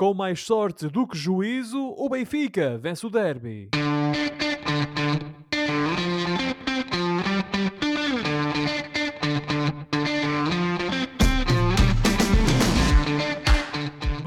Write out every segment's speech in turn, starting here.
Com mais sorte do que juízo, o Benfica vence o derby.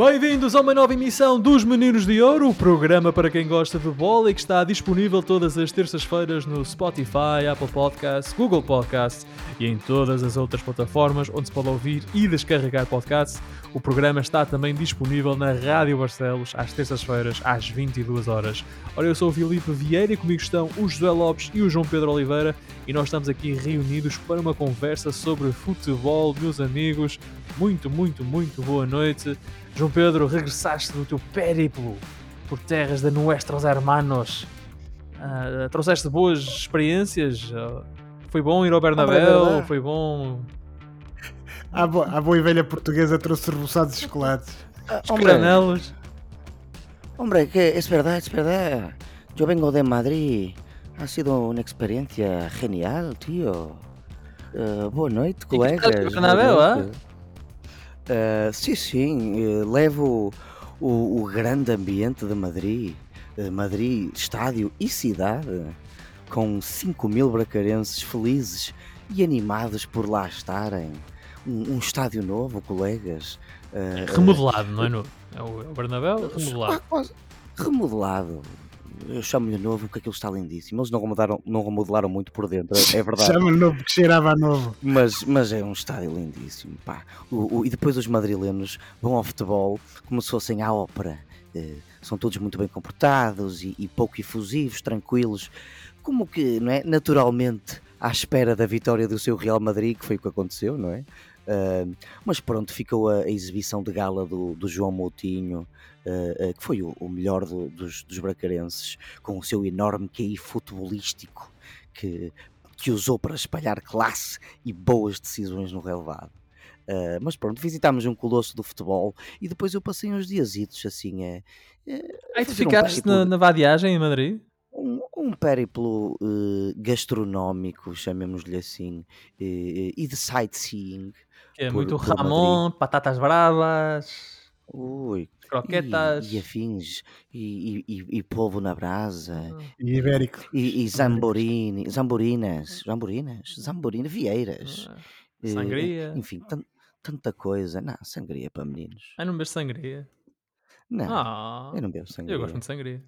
Bem-vindos a uma nova emissão dos Meninos de Ouro, o programa para quem gosta de bola e que está disponível todas as terças-feiras no Spotify, Apple Podcasts, Google Podcasts e em todas as outras plataformas onde se pode ouvir e descarregar podcasts. O programa está também disponível na Rádio Barcelos às terças-feiras às 22 horas. Ora, eu sou o Filipe Vieira e comigo estão o José Lopes e o João Pedro Oliveira e nós estamos aqui reunidos para uma conversa sobre futebol, meus amigos. Muito, muito, muito boa noite. João Pedro, regressaste do teu périplo por terras de nuestros hermanos. Uh, trouxeste boas experiências? Uh, foi bom ir ao Bernabéu? Ah, foi bom... A, bo a boa e velha portuguesa trouxe reboçados e chocolates. Ah, Os caramelos. Hombre, que es verdad, es verdad. Yo vengo de Madrid. Ha sido una experiencia genial, tío. Uh, boa noite, colegas. Bernabéu, ah? Uh, sim, sim, uh, levo o, o, grande ambiente de Madrid, uh, Madrid, estádio e cidade, com 5 mil bracarenses felizes e animados por lá estarem. Um, um estádio novo, colegas. remodelado, não é novo? É o, é o Bernabéu remodelado. Remodelado, eu chamo-lhe novo porque aquilo está lindíssimo. Eles não remodelaram, não remodelaram muito por dentro, é verdade. Chama-lhe novo porque cheirava a novo. Mas, mas é um estádio lindíssimo. Pá. O, o, e depois os madrilenos vão ao futebol como se fossem à ópera. Uh, são todos muito bem comportados e, e, pouco efusivos, tranquilos, como que, não é? Naturalmente, à espera da vitória do seu Real Madrid, que foi o que aconteceu, não é? Uh, mas pronto, ficou a, a, exibição de gala do, do João Moutinho, uh, que foi o, o melhor do, dos, dos bracarenses, com o seu enorme QI futebolístico que, que usou para espalhar classe e boas decisões no relevado. Uh, mas pronto, visitámos um colosso do futebol e depois eu passei uns diazitos assim. É, é, Aí tu ficaste um na, na vadiagem em Madrid? Um, um périplo uh, gastronómico, chamemos-lhe assim, uh, e de sightseeing. Que é por, muito por Ramon, Madrid. batatas bravas. Ui, croquetas e, e afins, e, e, e, polvo na brasa, e ibérico, e, e zamborini, zamborinas, zamborinas, zamborinas, vieiras, ah, sangria, enfim, tanta coisa. Não, sangria para meninos. Ah, não bebes sangria? Não, ah, eu não bebo sangria. Eu gosto muito de sangria.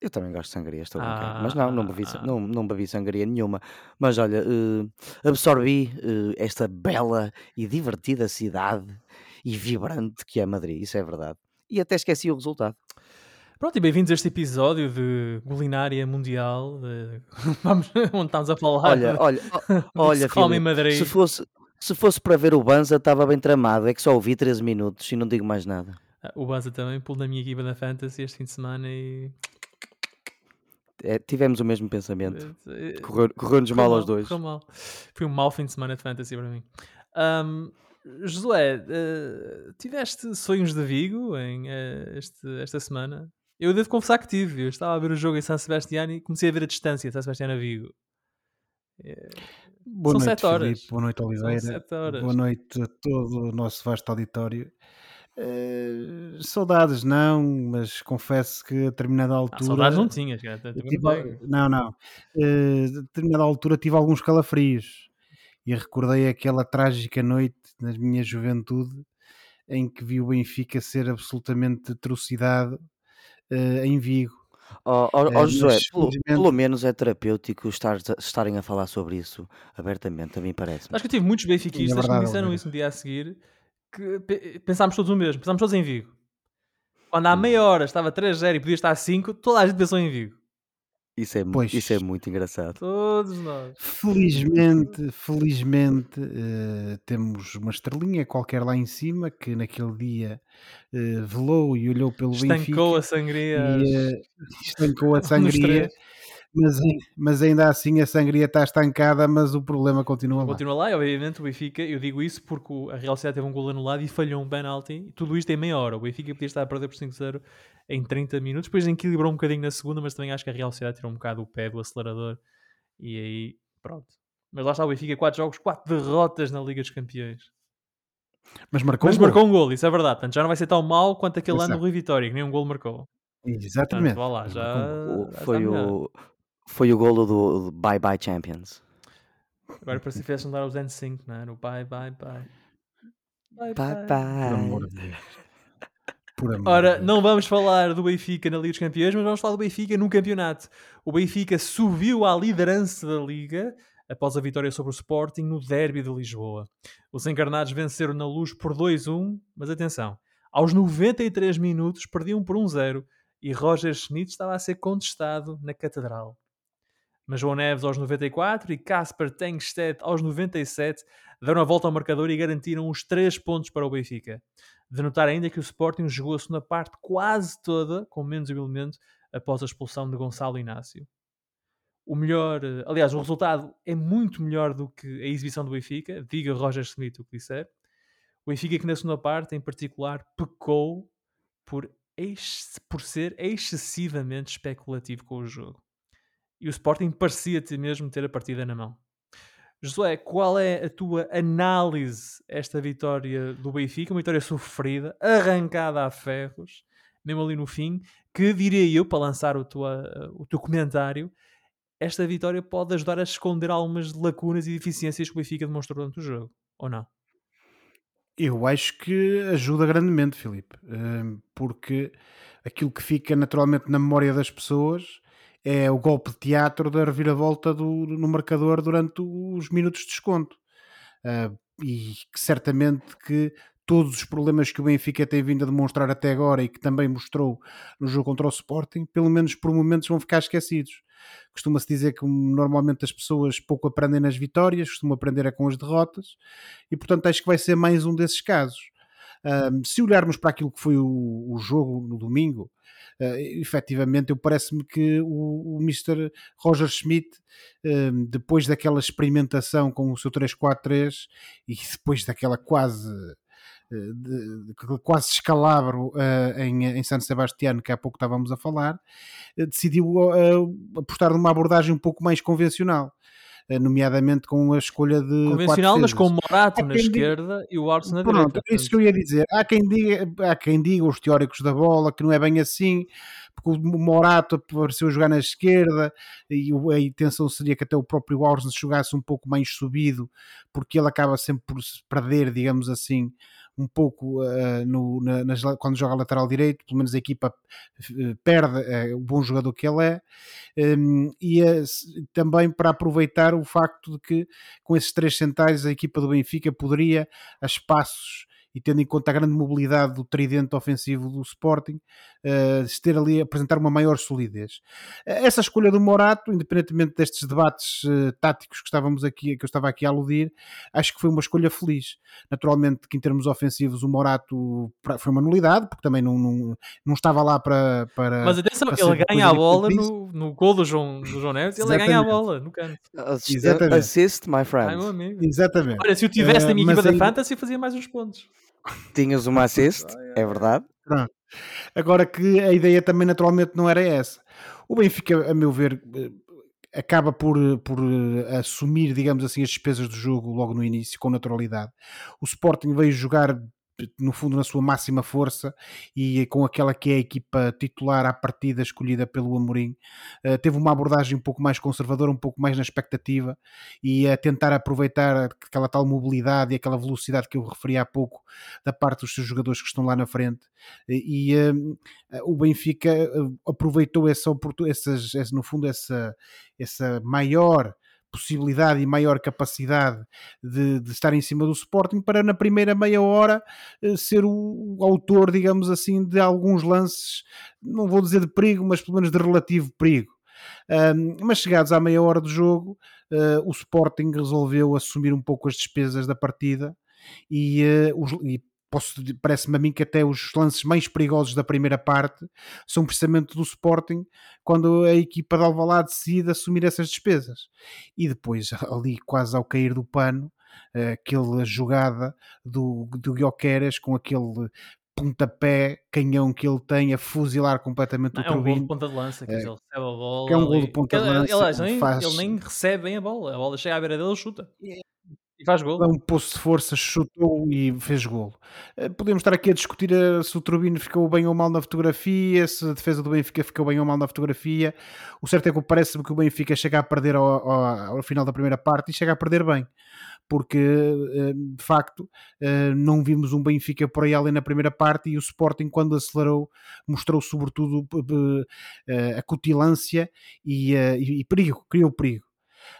Eu também gosto de sangria, estou ah, Mas não, não bebi, ah. não, não bebi sangria nenhuma. Mas olha, uh, absorvi uh, esta bela e divertida cidade e vibrante que é Madrid, isso é verdade. E até esqueci o resultado. Pronto, e bem-vindos a este episódio de culinária mundial. De... Vamos, onde estamos a falar. Olha, de... olha, olha, Filipe, se fosse, se fosse para ver o Banza, estava bem tramado. É que só ouvi 13 minutos e não digo mais nada. Ah, o Banza também pulou na minha equipa da Fantasy este fim de semana e. É, tivemos o mesmo pensamento. Correu-nos correu mal, mal aos dois. Correu mal. Foi um mau fim de semana de Fantasy para mim. Um, Josué, uh, tiveste sonhos de Vigo em, uh, este, esta semana? Eu devo confessar que tive. Eu estava a ver o jogo em São Sebastião e comecei a ver a distância de São Sebastião a Vigo. É... Boa São noite, sete horas. Boa noite, Oliveira. Boa noite a todo o nosso vasto auditório. Uh, saudades não, mas confesso que a determinada ah, altura. Ah, saudades não tinhas, cara. Tive, não, não. Uh, a determinada altura tive alguns calafrios e recordei aquela trágica noite na minha juventude em que vi o Benfica ser absolutamente trucidado uh, em Vigo. Oh, oh, oh José, pelo, pelo, menos é terapêutico estar, estarem a falar sobre isso abertamente, a mim parece. Acho que eu tive muitos benfiquistas é que me disseram isso no dia a seguir, que pensámos todos o mesmo, pensámos todos em Vigo. Quando há meia hora estava 3-0 e podia estar 5, toda a gente pensou em Vigo. Isso é, pois, isso é muito engraçado. Todos nós. Felizmente, felizmente uh, temos uma estrelinha qualquer lá em cima que naquele dia uh, velou e olhou pelo estancou Benfica. Estancou a sangria. E, uh, estancou a sangria mas, mas ainda assim a sangria está estancada, mas o problema continua lá. Continua lá, e obviamente o Benfica, eu digo isso porque a Real Sociedade teve um gol anulado e falhou um penalti, tudo isto em meia hora. O Benfica podia estar a perder por 5-0 em 30 minutos, depois equilibrou um bocadinho na segunda, mas também acho que a Real Sociedade tirou um bocado o pé do acelerador e aí pronto. Mas lá está o Benfica, 4 jogos, 4 derrotas na Liga dos Campeões. Mas marcou Mas um gol. marcou um gol, isso é verdade. Portanto, já não vai ser tão mau quanto aquele ano Exato. do Rui Vitória, que nem um gol marcou. Exatamente. Portanto, lá, já, gol. Já foi, melhor. o, foi o golo do, do Bye Bye Champions. Agora para se tivesse andar aos N5, não é? No bye, bye, bye. Bye, Bye Por Bye. amor de Deus. Por amor Ora, de Deus. não vamos falar do Benfica na Liga dos Campeões, mas vamos falar do Benfica no campeonato. O Benfica subiu à liderança da Liga após a vitória sobre o Sporting no derby de Lisboa. Os encarnados venceram na luz por 2-1, mas atenção, aos 93 minutos perdiam por 1-0 e Roger Schmidt estava a ser contestado na Catedral. Mas João Neves aos 94 e Casper Tengstedt aos 97 deram a volta ao marcador e garantiram os 3 pontos para o Benfica. De notar ainda que o Sporting jogou a segunda parte quase toda, com menos um elemento, após a expulsão de Gonçalo Inácio. O melhor, eh, aliás, o resultado é muito melhor do que a exibição do Benfica, diga Roger Smith o que disser. O Benfica que na segunda parte, em particular, pecou por, ex- por ser excessivamente especulativo com o jogo. E o Sporting parecia-te mesmo ter a partida na mão. Josué, qual é a tua análise esta vitória do Benfica? Uma vitória sofrida, arrancada a ferros, mesmo ali no fim, que diria eu, para lançar o, tua, o teu comentário, esta vitória pode ajudar a esconder algumas lacunas e deficiências que o Benfica demonstrou durante o jogo, ou não? Eu acho que ajuda grandemente, Filipe, porque aquilo que fica naturalmente na memória das pessoas é o golpe de teatro da reviravolta do, no marcador durante os minutos de desconto. Ah, e que certamente que todos os problemas que o Benfica tem vindo a demonstrar até agora e que também mostrou no jogo contra o Sporting, pelo menos por momentos vão ficar esquecidos. Costuma-se dizer que hum, normalmente as pessoas pouco aprendem nas vitórias, costumam aprender é com as derrotas, e portanto acho que vai ser mais um desses casos. Ahm, se olharmos para aquilo que foi o, o jogo no domingo, uh, efetivamente, eu parece-me que o, o Mr. Roger Schmidt, um, depois daquela experimentação com o seu 3-4-3 e depois daquela quase uh, de, de, quase escalabro uh, em, em San Sebastián, que há pouco estávamos a falar, uh, decidiu apostar numa abordagem um pouco mais convencional. Eh, Nomeadamente com a escolha de. Convencional, mas com o Morato na esquerda e o Arce na Pronto, direita. é isso que eu ia dizer. Há quem, diga, há quem diga, os teóricos da bola, que não é bem assim, porque o Morato apareceu a jogar na esquerda e a intenção seria que até o próprio Arce jogasse um pouco mais subido, porque ele acaba sempre por se perder, digamos assim, um pouco uh, no, na, nas, quando joga lateral direito, pelo menos a equipa uh, perde uh, o bom jogador que ele é, um, e também para aproveitar o facto de que com esses três centais a equipa do Benfica poderia, a espaços e tendo em conta a grande mobilidade do tridente ofensivo do Sporting, uh, ter ali apresentar uma maior solidez. Essa escolha do Morato, independentemente destes debates uh, táticos que estávamos aqui, que eu estava aqui a aludir, acho que foi uma escolha feliz. Naturalmente que em termos ofensivos o Morato foi uma nulidade, porque também não, não, não estava lá para, para Mas atenção, para ele ganha a bola no, no gol do João, do João Neves, ele ganha a bola no canto. Exatamente. Assist, my friend. Ai, meu amigo. Exatamente. Olha, se eu tivesse na minha uh, equipa da Fantasy, fazia mais uns pontos. Tinhas uma assist, é verdade. Pronto. Agora que a ideia também naturalmente não era essa. O Benfica, a meu ver, acaba por, por assumir, digamos assim, as despesas do jogo logo no início, com naturalidade. O Sporting veio jogar no fundo na sua máxima força e com aquela que é a equipa titular à partida escolhida pelo Amorim. Uh, teve uma abordagem um pouco mais conservadora, um pouco mais na expectativa e a tentar aproveitar aquela tal mobilidade e aquela velocidade que eu referi há pouco da parte dos seus jogadores que estão lá na frente. E uh, o Benfica aproveitou essa, essa, no fundo essa, essa maior possibilidade e maior capacidade de, de, estar em cima do Sporting para na primeira meia hora ser o, o, autor, digamos assim, de alguns lances, não vou dizer de perigo, mas pelo menos de relativo perigo. Um, mas chegados à meia hora do jogo, uh, o Sporting resolveu assumir um pouco as despesas da partida e, uh, os, e parece-me a mim que até os lances mais perigosos da primeira parte são precisamente do Sporting quando a equipa de Alvalade decide assumir essas despesas e depois ali quase ao cair do pano aquela jogada do, do Guioqueras com aquele pontapé canhão que ele tem a fuzilar completamente não, o é um gol de ponta de lança, que é, ele recebe a bola. É um gol de ponta de lança. Ele, ele, ele, nem, faz... ele nem recebe bem a bola, a bola chega à beira dele e chuta. E faz gol. Um poço de força, chutou e fez golo. Eh, podemos estar aqui a discutir eh, se o Turbino ficou bem ou mal na fotografia, se a defesa do Benfica ficou bem ou mal na fotografia. O certo é que parece-me que o Benfica chega a perder ao, ao, ao final da primeira parte e chega a perder bem porque eh, de facto não vimos um Benfica por aí além na primeira parte e o Sporting quando acelerou mostrou sobretudo a cutilância e, e perigo, criou perigo.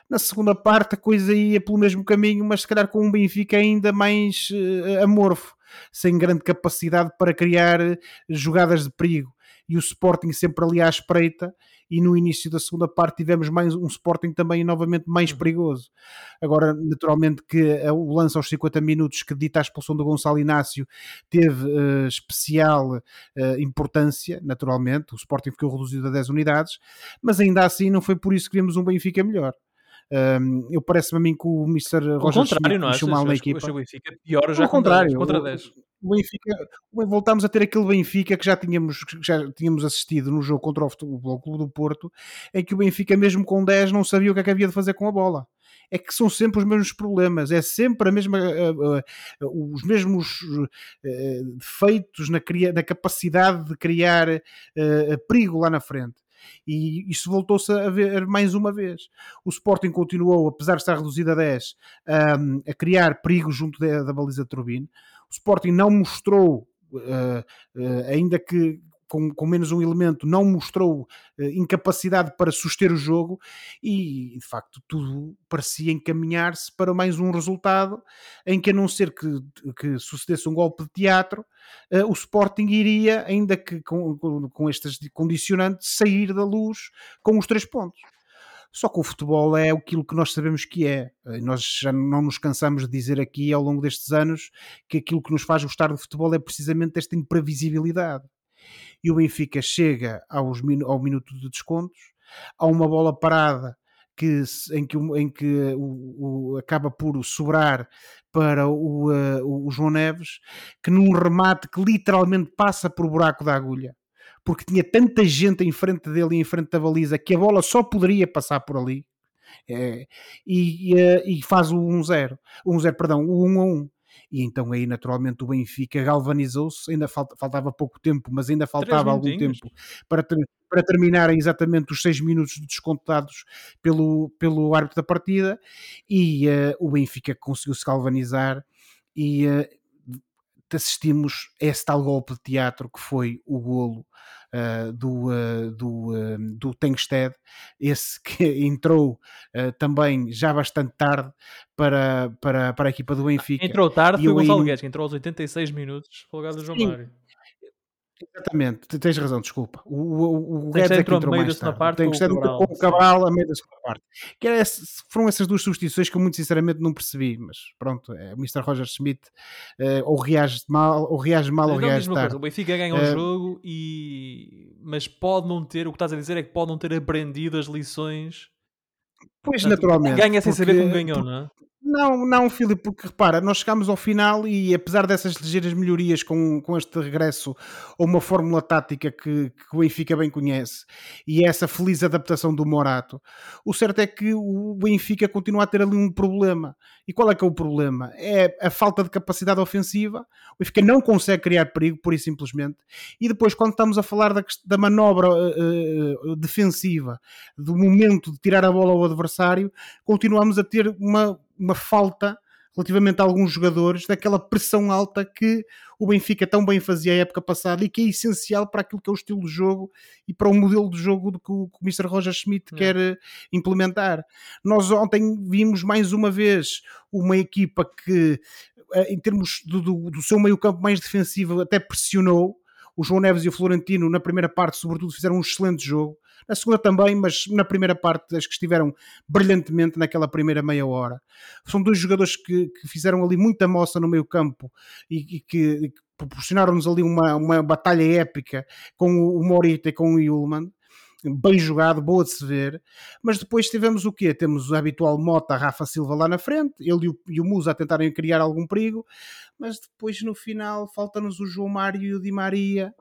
Na segunda parte a coisa ia pelo mesmo caminho, mas se calhar com um Benfica ainda mais uh, amorfo, sem grande capacidade para criar eh, jogadas de perigo. E o Sporting sempre ali à espreita, e no início da segunda parte tivemos mais um Sporting também novamente mais uhum. perigoso. Agora, naturalmente, que o lance aos 50 minutos que dita a expulsão do Gonçalo Inácio teve uh, especial uh, importância, naturalmente. O Sporting ficou reduzido a 10 unidades, mas ainda assim não foi por isso que vimos um Benfica melhor. Um, eu parece-me a mim que o Mr. Roger contrário, não mal na equipa. O Benfica pior já contrário, contra 10. O Benfica, voltámos a ter aquele Benfica que já tínhamos, que já tínhamos assistido no jogo contra o Futebol Clube do Porto, em que o Benfica, mesmo com 10, não sabia o que é que havia de fazer com a bola é que são sempre os mesmos problemas, é sempre a mesma, uh, uh, os mesmos uh, defeitos na, na, capacidade de criar perigo lá na frente. E isso voltou-se a ver mais uma vez. O Sporting continuou, apesar de estar reduzido a 10, um, a criar perigo junto da, da baliza de Turbine. O Sporting não mostrou, uh, uh, ainda que com, com, menos um elemento, não mostrou uh, incapacidade para suster o jogo e, de facto, tudo parecia encaminhar-se para mais um resultado em que, a não ser que, que sucedesse um golpe de teatro, uh, o Sporting iria, ainda que com, com, com estas condicionantes, sair da luz com os três pontos. Só que o futebol é aquilo que nós sabemos que é. Eh, nós já não nos cansamos de dizer aqui ao longo destes anos que aquilo que nos faz gostar do futebol é precisamente esta imprevisibilidade e o Benfica chega aos, ao minuto de descontos, há uma bola parada que, em que, em que o, o, acaba por sobrar para o, uh, o João Neves, que num remate que literalmente passa por buraco da agulha, porque tinha tanta gente em frente dele e em frente da baliza que a bola só poderia passar por ali. É, e, e, eh, e, faz o 1-0, 1-0, perdão, o 1-1 e então aí naturalmente o Benfica galvanizou-se, ainda falta, faltava pouco tempo, mas ainda faltava algum tempo para, ter, para terminarem exatamente os seis minutos descontados pelo, pelo árbitro da partida. E uh, o Benfica conseguiu se galvanizar e uh, assistimos a esse tal golpe de teatro que foi o golo uh, do, uh, do, uh, do Tengsted, esse que entrou também já bastante tarde para, para, para a equipa do Benfica. Entrou tarde, foi o Gonçalo Guedes, que entrou aos 86 minutos, para o lugar do João Mário. Exatamente, tens razão, desculpa. O, o, o Guedes é que entrou mais tarde. Parte tem que estar com o Cabral a meio da segunda parte. Que é, foram essas duas substituições que eu muito sinceramente não percebi, mas pronto, é, o Mr. Roger Schmidt uh, ou reage mal ou reage mal ou reage tarde. Coisa, o Benfica ganha uh, um eh, jogo e... mas pode não ter, o que estás a dizer é que pode não ter aprendido as lições Pois, naturalmente. Ganha sem porque, saber como ganhou, porque, não é? Não, não, Filipe, porque repara, nós chegámos ao final e apesar dessas ligeiras melhorias com, com este regresso a uma fórmula tática que, que o Benfica bem conhece e essa feliz adaptação do Morato, o certo é que o Benfica continua a ter ali um problema. E qual é que é o problema? É a falta de capacidade ofensiva, o Benfica não consegue criar perigo, pura e simplesmente, e depois quando estamos a falar da, da manobra uh, defensiva, do momento de tirar a bola ao adversário, continuamos a ter uma uma falta relativamente a alguns jogadores daquela pressão alta que o Benfica tão bem fazia a época passada e que é essencial para aquilo que é o estilo de jogo e para o modelo de jogo que o, que o Mr. Roger Schmidt é. quer eh, implementar. Nós ontem vimos mais uma vez uma equipa que, eh, em termos do, do, do seu meio campo mais defensivo, até pressionou. O João Neves e o Florentino, na primeira parte, sobretudo, fizeram um excelente jogo na segunda também, mas na primeira parte acho que estiveram brilhantemente naquela primeira meia hora. São dois jogadores que, que fizeram ali muita moça no meio campo e, e que, que proporcionaram-nos ali uma, uma batalha épica com o Morita e com o Yulman bem jogado, boa de se ver, mas depois tivemos o quê? Temos o habitual Mota, Rafa Silva lá na frente, ele e o, e o Musa a tentarem criar algum perigo, mas depois no final falta-nos o João Mário e o Di Maria,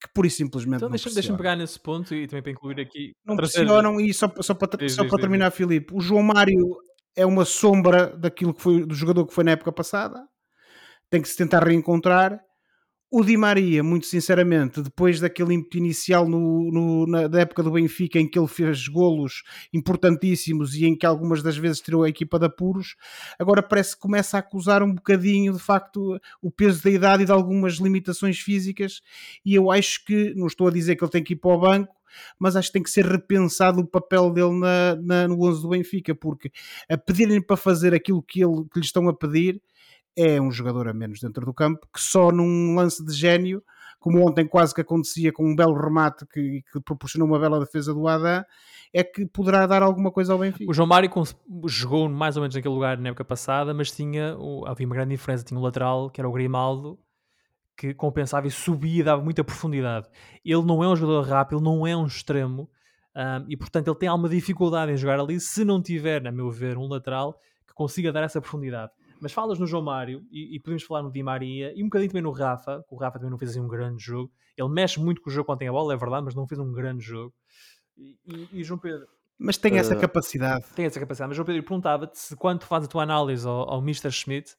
que pura e simplesmente então, não deixa-me deixa pegar nesse ponto e também para incluir aqui não pressionam e só, só para, só para terminar Filipe o João Mário é uma sombra daquilo que foi do jogador que foi na época passada. Tem que se tentar reencontrar. O Di Maria, muito sinceramente, depois daquele ímpeto inicial no, no, na da época do Benfica, em que ele fez golos importantíssimos e em que algumas das vezes tirou a equipa de apuros, agora parece que começa a acusar um bocadinho, de facto, o peso da idade e de algumas limitações físicas. E eu acho que, não estou a dizer que ele tem que ir para o banco, mas acho que tem que ser repensado o papel dele na, na no 11 do Benfica, porque a pedirem para fazer aquilo que, ele, que lhe estão a pedir é um jogador a menos dentro do campo, que só num lance de gênio, como ontem quase que acontecia com um belo remate que, que proporcionou uma bela defesa do Adam, é que poderá dar alguma coisa ao Benfica. O João Mário jogou mais ou menos naquele lugar na época passada, mas tinha, havia uma grande diferença, tinha um lateral que era o Grimaldo, que compensava e subia e dava muita profundidade. Ele não é um jogador rápido, não é um extremo, um, e portanto ele tem alguma dificuldade em jogar ali se não tiver, na meu ver, um lateral que consiga dar essa profundidade. Mas falas no João Mário e, e, podemos falar no Di Maria e um bocadinho também no Rafa, que o Rafa também não fez assim um grande jogo. Ele mexe muito com o jogo quando tem a bola, é verdade, mas não fez um grande jogo. E, e, e João Pedro. Mas tem essa uh, capacidade. Tem essa capacidade. Mas João Pedro, perguntava-te se quando fazes a tua análise ao, ao Mr. Schmidt,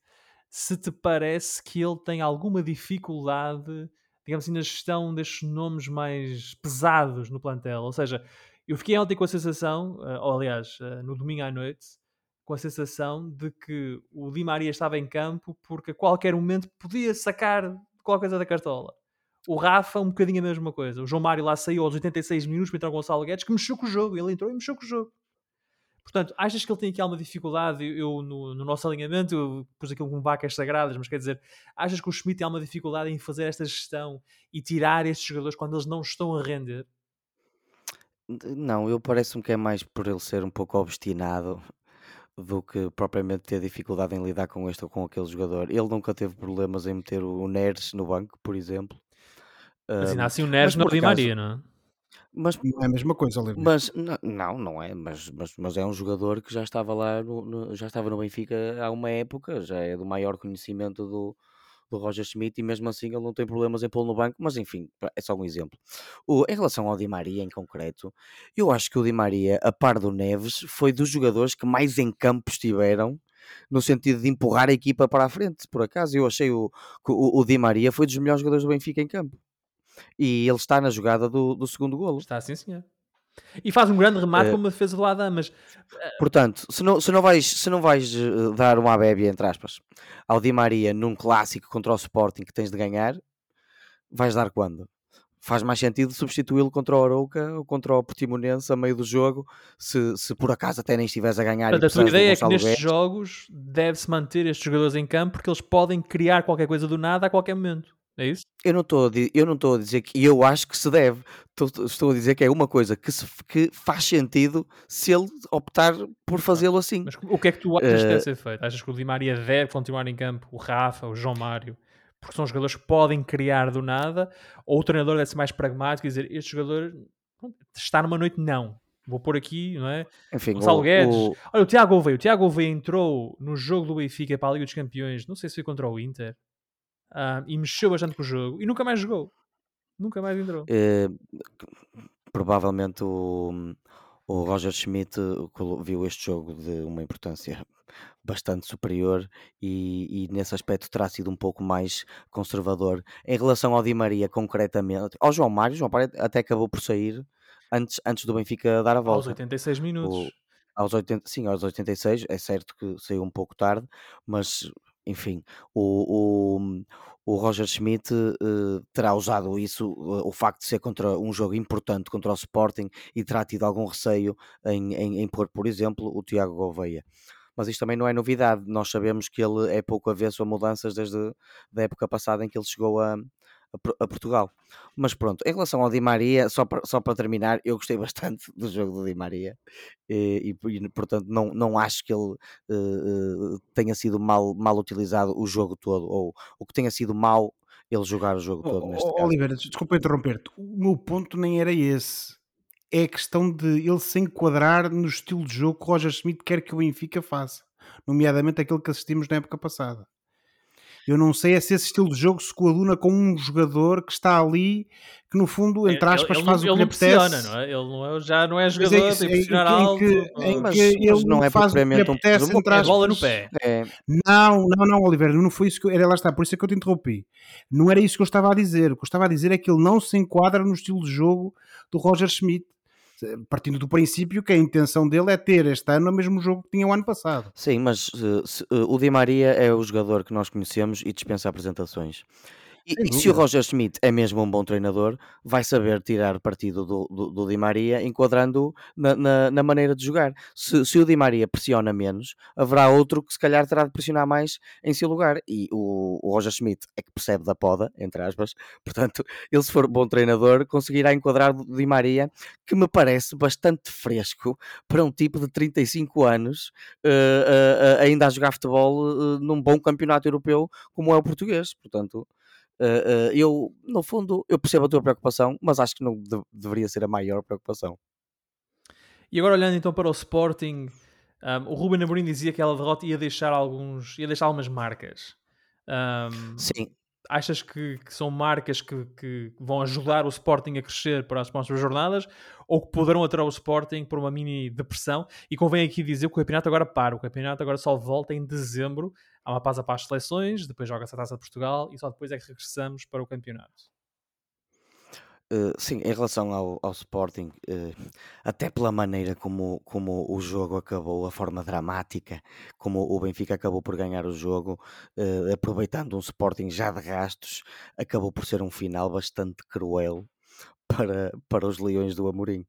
se te parece que ele tem alguma dificuldade, digamos assim, na gestão destes nomes mais pesados no plantel. Ou seja, eu fiquei ontem com a sensação, eh, ou aliás, eh, no domingo à noite, com a sensação de que o Di Maria estava em campo porque a qualquer momento podia sacar qualquer coisa da cartola. O Rafa, um bocadinho a mesma coisa. O João Mário lá saiu aos 86 minutos para entrar o Gonçalo Guedes, que mexeu com o jogo. Ele entrou e mexeu com o jogo. Portanto, achas que ele tem aqui alguma dificuldade? Eu, no, no nosso alinhamento, eu pus aquilo com vacas sagradas, mas quer dizer, achas que o Schmidt tem alguma dificuldade em fazer esta gestão e tirar estes jogadores quando eles não estão a render? Não, eu parece-me que é mais por ele ser um pouco obstinado do que propriamente ter dificuldade em lidar com este ou com aquele jogador. Ele nunca teve problemas em meter o Neres no banco, por exemplo. Mas ainda assim o Neres não Di Maria, não é? Mas, não é a mesma coisa, Olívio. Mas não, não é, mas, mas, mas é um jogador que já estava lá, no, no, já estava no Benfica há uma época, já é do maior conhecimento do, do Roger Schmidt e mesmo assim ele não tem problemas em pô-lo no banco, mas enfim, é só um exemplo. O, em relação ao Di Maria em concreto, eu acho que o Di Maria, a par do Neves, foi dos jogadores que mais em campo estiveram no sentido de empurrar a equipa para a frente, por acaso. Eu achei o, que o, o Di Maria foi dos melhores jogadores do Benfica em campo. E ele está na jogada do, do segundo golo. Está sim, senhor. E faz um grande remate uh, como a defesa do Adam, mas... Uh... Portanto, se não, se, não vais, se não vais eh, dar uma bébia, entre aspas, ao Di Maria num clássico contra o Sporting que tens de ganhar, vais dar quando? Faz mais sentido substituí-lo contra o Arouca ou contra o Portimonense a meio do jogo, se, se por acaso até nem estiveres a ganhar. Portanto, a tua ideia é que nestes jogos deve-se manter estes jogadores em campo porque eles podem criar qualquer coisa do nada a qualquer momento. É isso? Eu não estou a, eu não estou a dizer que eu acho que se deve. Estou, estou a dizer que é uma coisa que, se, que faz sentido se ele optar por fazê-lo assim. Mas o que é que tu achas que deve ser feito? Achas que o Di Maria deve continuar em campo? O Rafa, o João Mário? Porque são jogadores que podem criar do nada? Ou o treinador deve ser mais pragmático e dizer este jogador está numa noite? Não. Vou pôr aqui, não é? Enfim, Gonçalo o, Guedes. O... Olha, o Tiago Gouveia. O Tiago Gouveia entrou no jogo do Benfica para a Liga dos Campeões. Não sei se foi contra o Inter uh, e mexeu bastante com o jogo e nunca mais jogou. Nunca mais entrou. É, provavelmente o, o Roger Schmidt viu este jogo de uma importância bastante superior e, e, nesse aspecto terá sido um pouco mais conservador. Em relação ao Di Maria, concretamente, ao João Mário, João Mário até acabou por sair antes, antes do Benfica dar a volta. Aos 86 minutos. O, aos 80, sim, aos 86, é certo que saiu um pouco tarde, mas enfim, o, o, o Roger Schmidt uh, terá usado isso, uh, o facto de ser contra um jogo importante contra o Sporting e terá tido algum receio em, em, em pôr, por exemplo, o Tiago Gouveia. Mas isto também não é novidade, nós sabemos que ele é pouco avesso a mudanças desde a época passada em que ele chegou a, a, Portugal. Mas pronto, em relação ao Di Maria, só para, só para terminar, eu gostei bastante do jogo do Di Maria e, e, e portanto não, não acho que ele uh, tenha sido mal, mal utilizado o jogo todo ou o que tenha sido mal ele jogar o jogo todo. neste oh, Oliveira, desculpa interromper-te, o meu ponto nem era esse. É a questão de ele se enquadrar no estilo de jogo que Roger Smith quer que o Benfica faça, nomeadamente aquele que assistimos na época passada. Eu não sei é se esse estilo de jogo se coaduna com um jogador que está ali, que no fundo, entre aspas, ele, faz ele, o que ele lhe apetece. Não é? Ele não é, já não é Mas jogador, isso, tem que em- pressionar em alto. que- ou- em Mas- que ele mas não é faz o que lhe propriamente um apetece, presumo. entre é bola no aspas. pé. É, Não, não, não, Oliveira, não foi isso que eu, era lá está, por isso é que eu te interrompi. Não era isso que eu estava a dizer. O que eu estava a dizer é que ele não se enquadra no estilo de jogo do Roger Schmidt, partindo do princípio que a intenção dele é ter este ano o mesmo jogo que tinha o ano passado. Sim, mas eh, se- eh, o Di Maria é o jogador que nós conhecemos e dispensa apresentações. E, e se o. Roger Schmidt é mesmo um bom treinador, vai saber tirar partido do, do, do Di Maria, enquadrando-o na, na, na maneira de jogar. Se, se o Di Maria pressiona menos, haverá outro que se calhar terá de pressionar mais em seu lugar. E o, o Roger Schmidt é que percebe da poda, entre aspas, portanto, ele se for bom treinador, conseguirá enquadrar o Di Maria, que me parece bastante fresco para um tipo de 35 anos eh, eh, eh, ainda a jogar futebol num bom campeonato europeu como é o português. Portanto, eh, eu, no fundo, eu percebo a tua preocupação, mas acho que não de- deveria ser a maior preocupação. E agora olhando então para o Sporting, um, o Ruben Amorim dizia que aquela derrota ia deixar alguns, ia deixar algumas marcas. Um, Sim, achas que, que são marcas que, que vão ajudar o Sporting a crescer para as próximas jornadas ou que poderão atirar o Sporting por uma mini depressão? E convém aqui dizer que o campeonato agora para. O campeonato agora só volta em dezembro. Há uma pausa para as seleções, depois joga-se a Taça de Portugal e só depois é que regressamos para o campeonato. eh, sim, em relação ao, ao Sporting, eh, até pela maneira como, como o jogo acabou, a forma dramática, como o Benfica acabou por ganhar o jogo, eh, aproveitando um Sporting já de rastos, acabou por ser um final bastante cruel para, para os Leões do Amorim.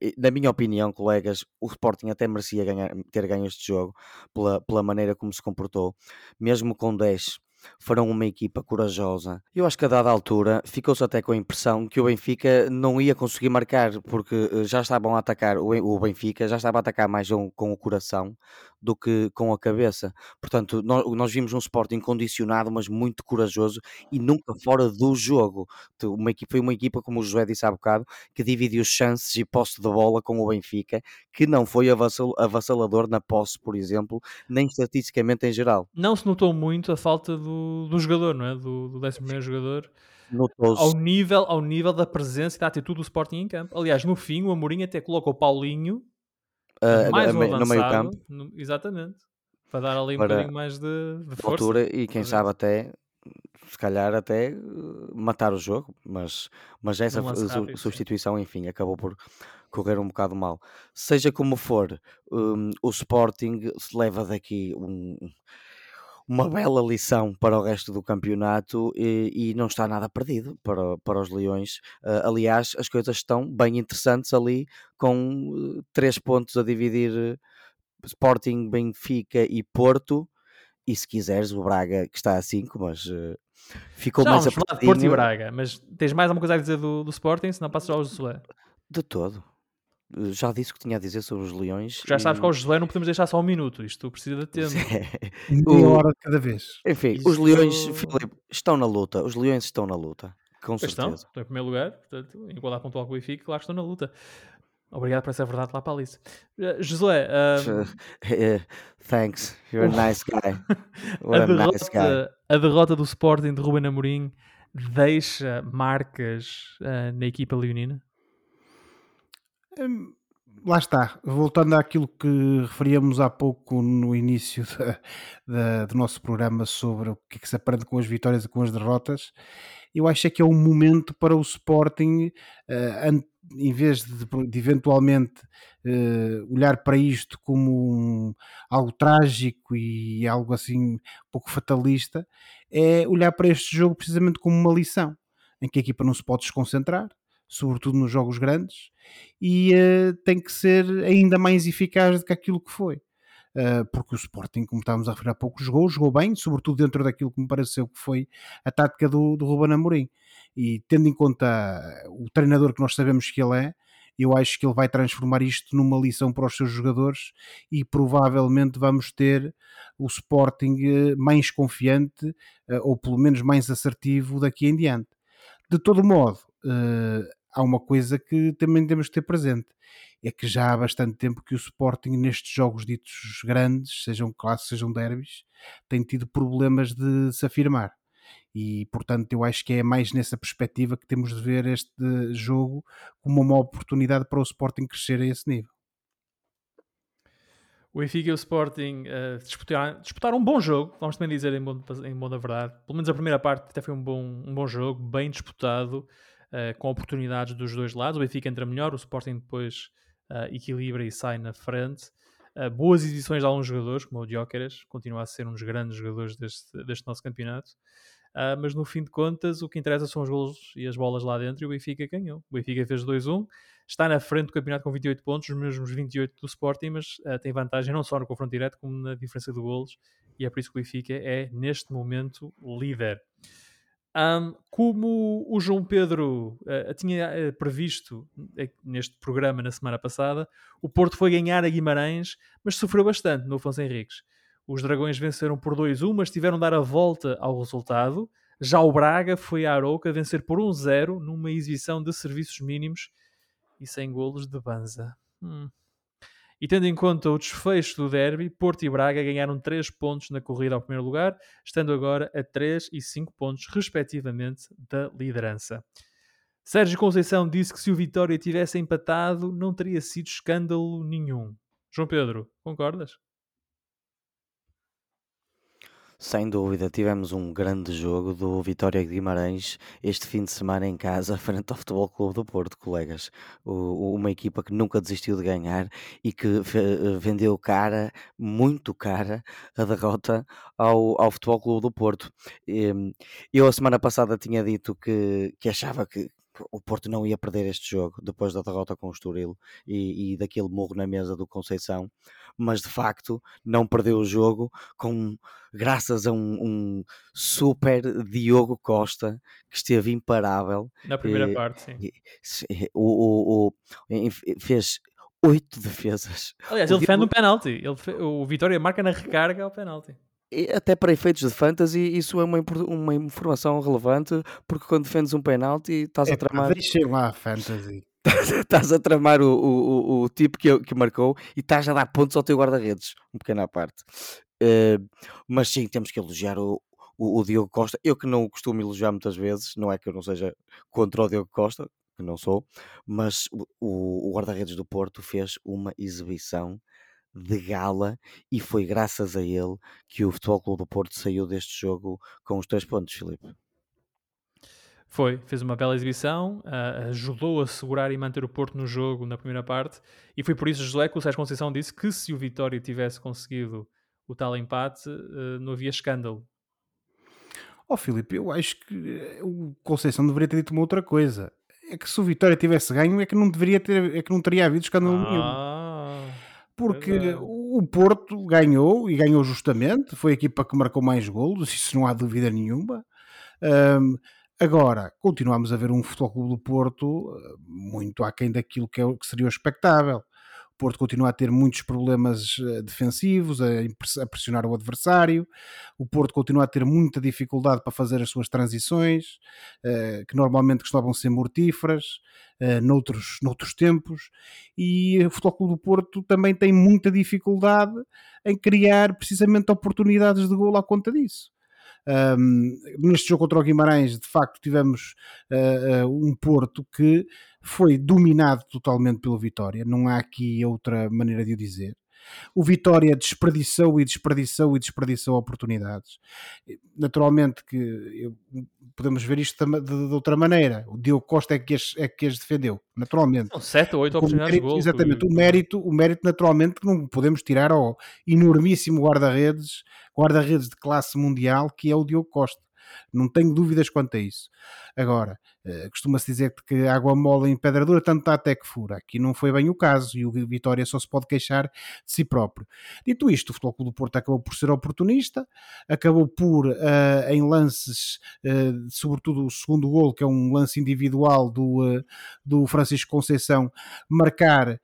E, na minha opinião, colegas, o Sporting até merecia ganhar- ter ganho este jogo pela, pela maneira como se comportou, mesmo com 10. Foram uma equipa corajosa. Eu acho que a dada altura ficou-se até com a impressão que o Benfica não ia conseguir marcar, porque eh, já estavam a atacar, o Ben- o Benfica já estava a atacar mais com o coração do que com a cabeça. Portanto, nós, nós vimos um Sporting condicionado, mas muito corajoso e nunca fora do jogo. Uma equipa, foi uma equipa, como o José disse há bocado, que dividiu chances e posse de bola com o Benfica, que não foi avassal- avassalador na posse, por exemplo, nem estatisticamente em geral. Não se notou muito a falta do, do jogador, não é? Do, do 11 jogador. Notou-se Ao nível, ao nível da presença e da atitude do Sporting em campo. Aliás, no fim, o Amorim até coloca o Paulinho ah, mais no, um me- no meio avançado, campo, no- exatamente. Para dar ali um bocadinho mais de, de força. altura, e quem sabe até, se calhar, até eh, matar o jogo, mas, mas essa rápido, sim. substituição, enfim, acabou por correr um bocado mal. Seja como for, hum, o Sporting se leva daqui um- uma bela lição para o resto do campeonato e, e não está nada perdido para, para os Leões. Ah, aliás, as coisas estão bem interessantes ali, com eh, três pontos a dividir eh, Sporting, Benfica e Porto. E se quiseres, o Braga que está a 5, mas eh, ficou Já mais de Porto e Braga, mas tens mais alguma coisa a dizer do, do Sporting? Senão passo já ao Josué. de todo. Já disse o que tinha a dizer sobre os Leões. Já sabes e- que ao Josué não podemos deixar só um minuto. Isto precisa de tempo. O- hora de cada vez. Enfim, os Isto- Leões, Filipe, estão na luta. Os Leões estão na luta. Com Pois estão, certeza. estão em primeiro lugar, portanto, em igualdade pontual com o Benfica, claro que estão na luta. Obrigado por essa verdade lá para a Alice. Eh, Josué, Eh, Thanks, you're a nice guy. a, What a nice guy. derrota, a derrota do Sporting de Ruben Amorim deixa marcas ah, na equipa leonina? Hum, Lá está, voltando àquilo que referíamos há pouco no início do nosso programa sobre o que é que se aprende com as vitórias e com as derrotas, eu acho é que é um momento para o Sporting, an- em vez de, de eventualmente eh, olhar para isto como um- algo trágico e algo assim um pouco fatalista, é olhar para este jogo precisamente como uma lição, em que a equipa não se pode desconcentrar, sobretudo nos jogos grandes, e eh, tem que ser ainda mais eficaz do que aquilo que foi. Uh, porque o Sporting, como estávamos a referir há pouco, jogou, jogou bem, sobretudo dentro daquilo que me pareceu que foi a tática do, do Ruben Amorim. E tendo em conta o treinador que nós sabemos que ele é, eu acho que ele vai transformar isto numa lição para os seus jogadores e provavelmente vamos ter o Sporting eh, mais confiante, ou pelo menos mais assertivo daqui em diante. De todo modo, eh, há uma coisa que também temos que ter presente. É que já há bastante tempo que o Sporting, nestes jogos ditos grandes, sejam classes, sejam derbys, tem tido problemas de se afirmar. E, portanto, eu acho que é mais nessa perspectiva que temos de ver este jogo como uma oportunidade para o Sporting crescer a esse nível. O Benfica e o Sporting uh, disputaram, disputaram, um bom jogo, vamos também dizer em bom, em bom da verdade. Pelo menos a primeira parte até foi um bom, um bom jogo, bem disputado, uh, com oportunidades dos dois lados. O Benfica entra melhor, o Sporting depois uh, equilibra e sai na frente. boas exibições de alguns jogadores, como o Jóqueras, continua a ser um dos grandes jogadores deste, deste nosso campeonato. Uh, mas no fim de contas, o que interessa são os golos e as bolas lá dentro. E o Benfica ganhou. O Benfica fez 2-1, está na frente do campeonato com 28 pontos, os mesmos 28 do Sporting, mas uh, tem vantagem não só no confronto direto, como na diferença de golos. E é por isso que o Benfica é, neste momento, líder. Um, como o João Pedro uh, tinha uh, previsto neste programa na semana passada, o Porto foi ganhar a Guimarães, mas sofreu bastante no Afonso Henriques. Os Dragões venceram por 2-1, mas tiveram de dar a volta ao resultado. Já o Braga foi a Arouca vencer por 1-0 numa exibição de serviços mínimos e sem golos de Banza. Hum. E tendo em conta o desfecho do derby, Porto e Braga ganharam 3 pontos na corrida ao primeiro lugar, estando agora a 3 e 5 pontos, respectivamente, da liderança. Sérgio Conceição disse que se o Vitória tivesse empatado, não teria sido escândalo nenhum. João Pedro, concordas? Sem dúvida, tivemos um grande jogo do Vitória Guimarães este fim de semana em casa, frente ao Futebol Clube do Porto, colegas. O- uma equipa que nunca desistiu de ganhar e que vendeu cara, muito cara, a derrota ao, ao Futebol Clube do Porto. Eu, a semana passada, tinha dito que, que achava que o Porto não ia perder este jogo depois da derrota com o Estoril e, e daquele morro na mesa do Conceição, mas de facto não perdeu o jogo com graças a um, um super Diogo Costa que esteve imparável na primeira e, parte, sim. O, o, o, fez oito defesas. Aliás, ele defende um penalti. Ele, o Vitória marca na recarga ao penalti até para efeitos de fantasy, isso é uma, uma informação relevante, porque quando defendes um penalti, estás é, a tramar. Deixem lá fantasy. estás a tramar o, o, o, tipo que, que marcou e estás a dar pontos ao teu guarda-redes, um pequeno à parte. Uh, mas sim, temos que elogiar o, o, o, Diogo Costa. Eu que não costumo elogiar muitas vezes, não é que eu não seja contra o Diogo Costa, que não sou, mas o, o guarda-redes do Porto fez uma exibição de gala e foi graças a ele que o Futebol Clube do Porto saiu deste jogo com os três pontos, Filipe. Foi, fez uma bela exibição, uh, ajudou a segurar e manter o Porto no jogo na primeira parte, e foi por isso, José, que o Sérgio Conceição disse que se o Vitória tivesse conseguido o tal empate, uh, não havia escândalo. Ó oh, Filipe, eu acho que eh, o Conceição deveria ter dito uma outra coisa. É que se o Vitória tivesse ganho, é que não deveria ter, é que não teria havido escândalo ah. nenhum porque é o Porto ganhou e ganhou justamente, foi a equipa que marcou mais golos, isso não há dúvida nenhuma. Um, agora, continuamos a ver um Futebol Clube do Porto eh, muito aquém daquilo que, é, que seria o expectável. Porto continua a ter muitos problemas eh, defensivos, a pressionar o adversário. O Porto continua a ter muita dificuldade para fazer as suas transições, eh, que normalmente costumavam ser mortíferas, eh, noutros, noutros tempos. E o Futebol Clube do Porto também tem muita dificuldade em criar precisamente oportunidades de gol à conta disso. Um, neste jogo contra o Guimarães, de facto, tivemos uh, um Porto que foi dominado totalmente pelo Vitória, não há aqui outra maneira de o dizer. O Vitória desperdiçou e desperdiçou e desperdiçou oportunidades. Naturalmente que podemos ver isto de, de, de, outra maneira. O Diogo Costa é que as, é que as defendeu, naturalmente. São sete ou oito oportunidades mérito, de gol. Exatamente. O mérito, o mérito, naturalmente, que não podemos tirar ao enormíssimo guarda-redes, guarda-redes de classe mundial, que é o Diogo Costa. Não tenho dúvidas quanto a isso. Agora, eh, costuma-se dizer que água mole em pedra dura, tanto dá até que fura. Aqui não foi bem o caso e o Vitória só se pode queixar de si próprio. Dito isto, o Futebol Clube do Porto acabou por ser oportunista, acabou por, uh, em lances, uh, sobretudo o segundo gol, que é um lance individual do, uh, do Francisco Conceição, marcar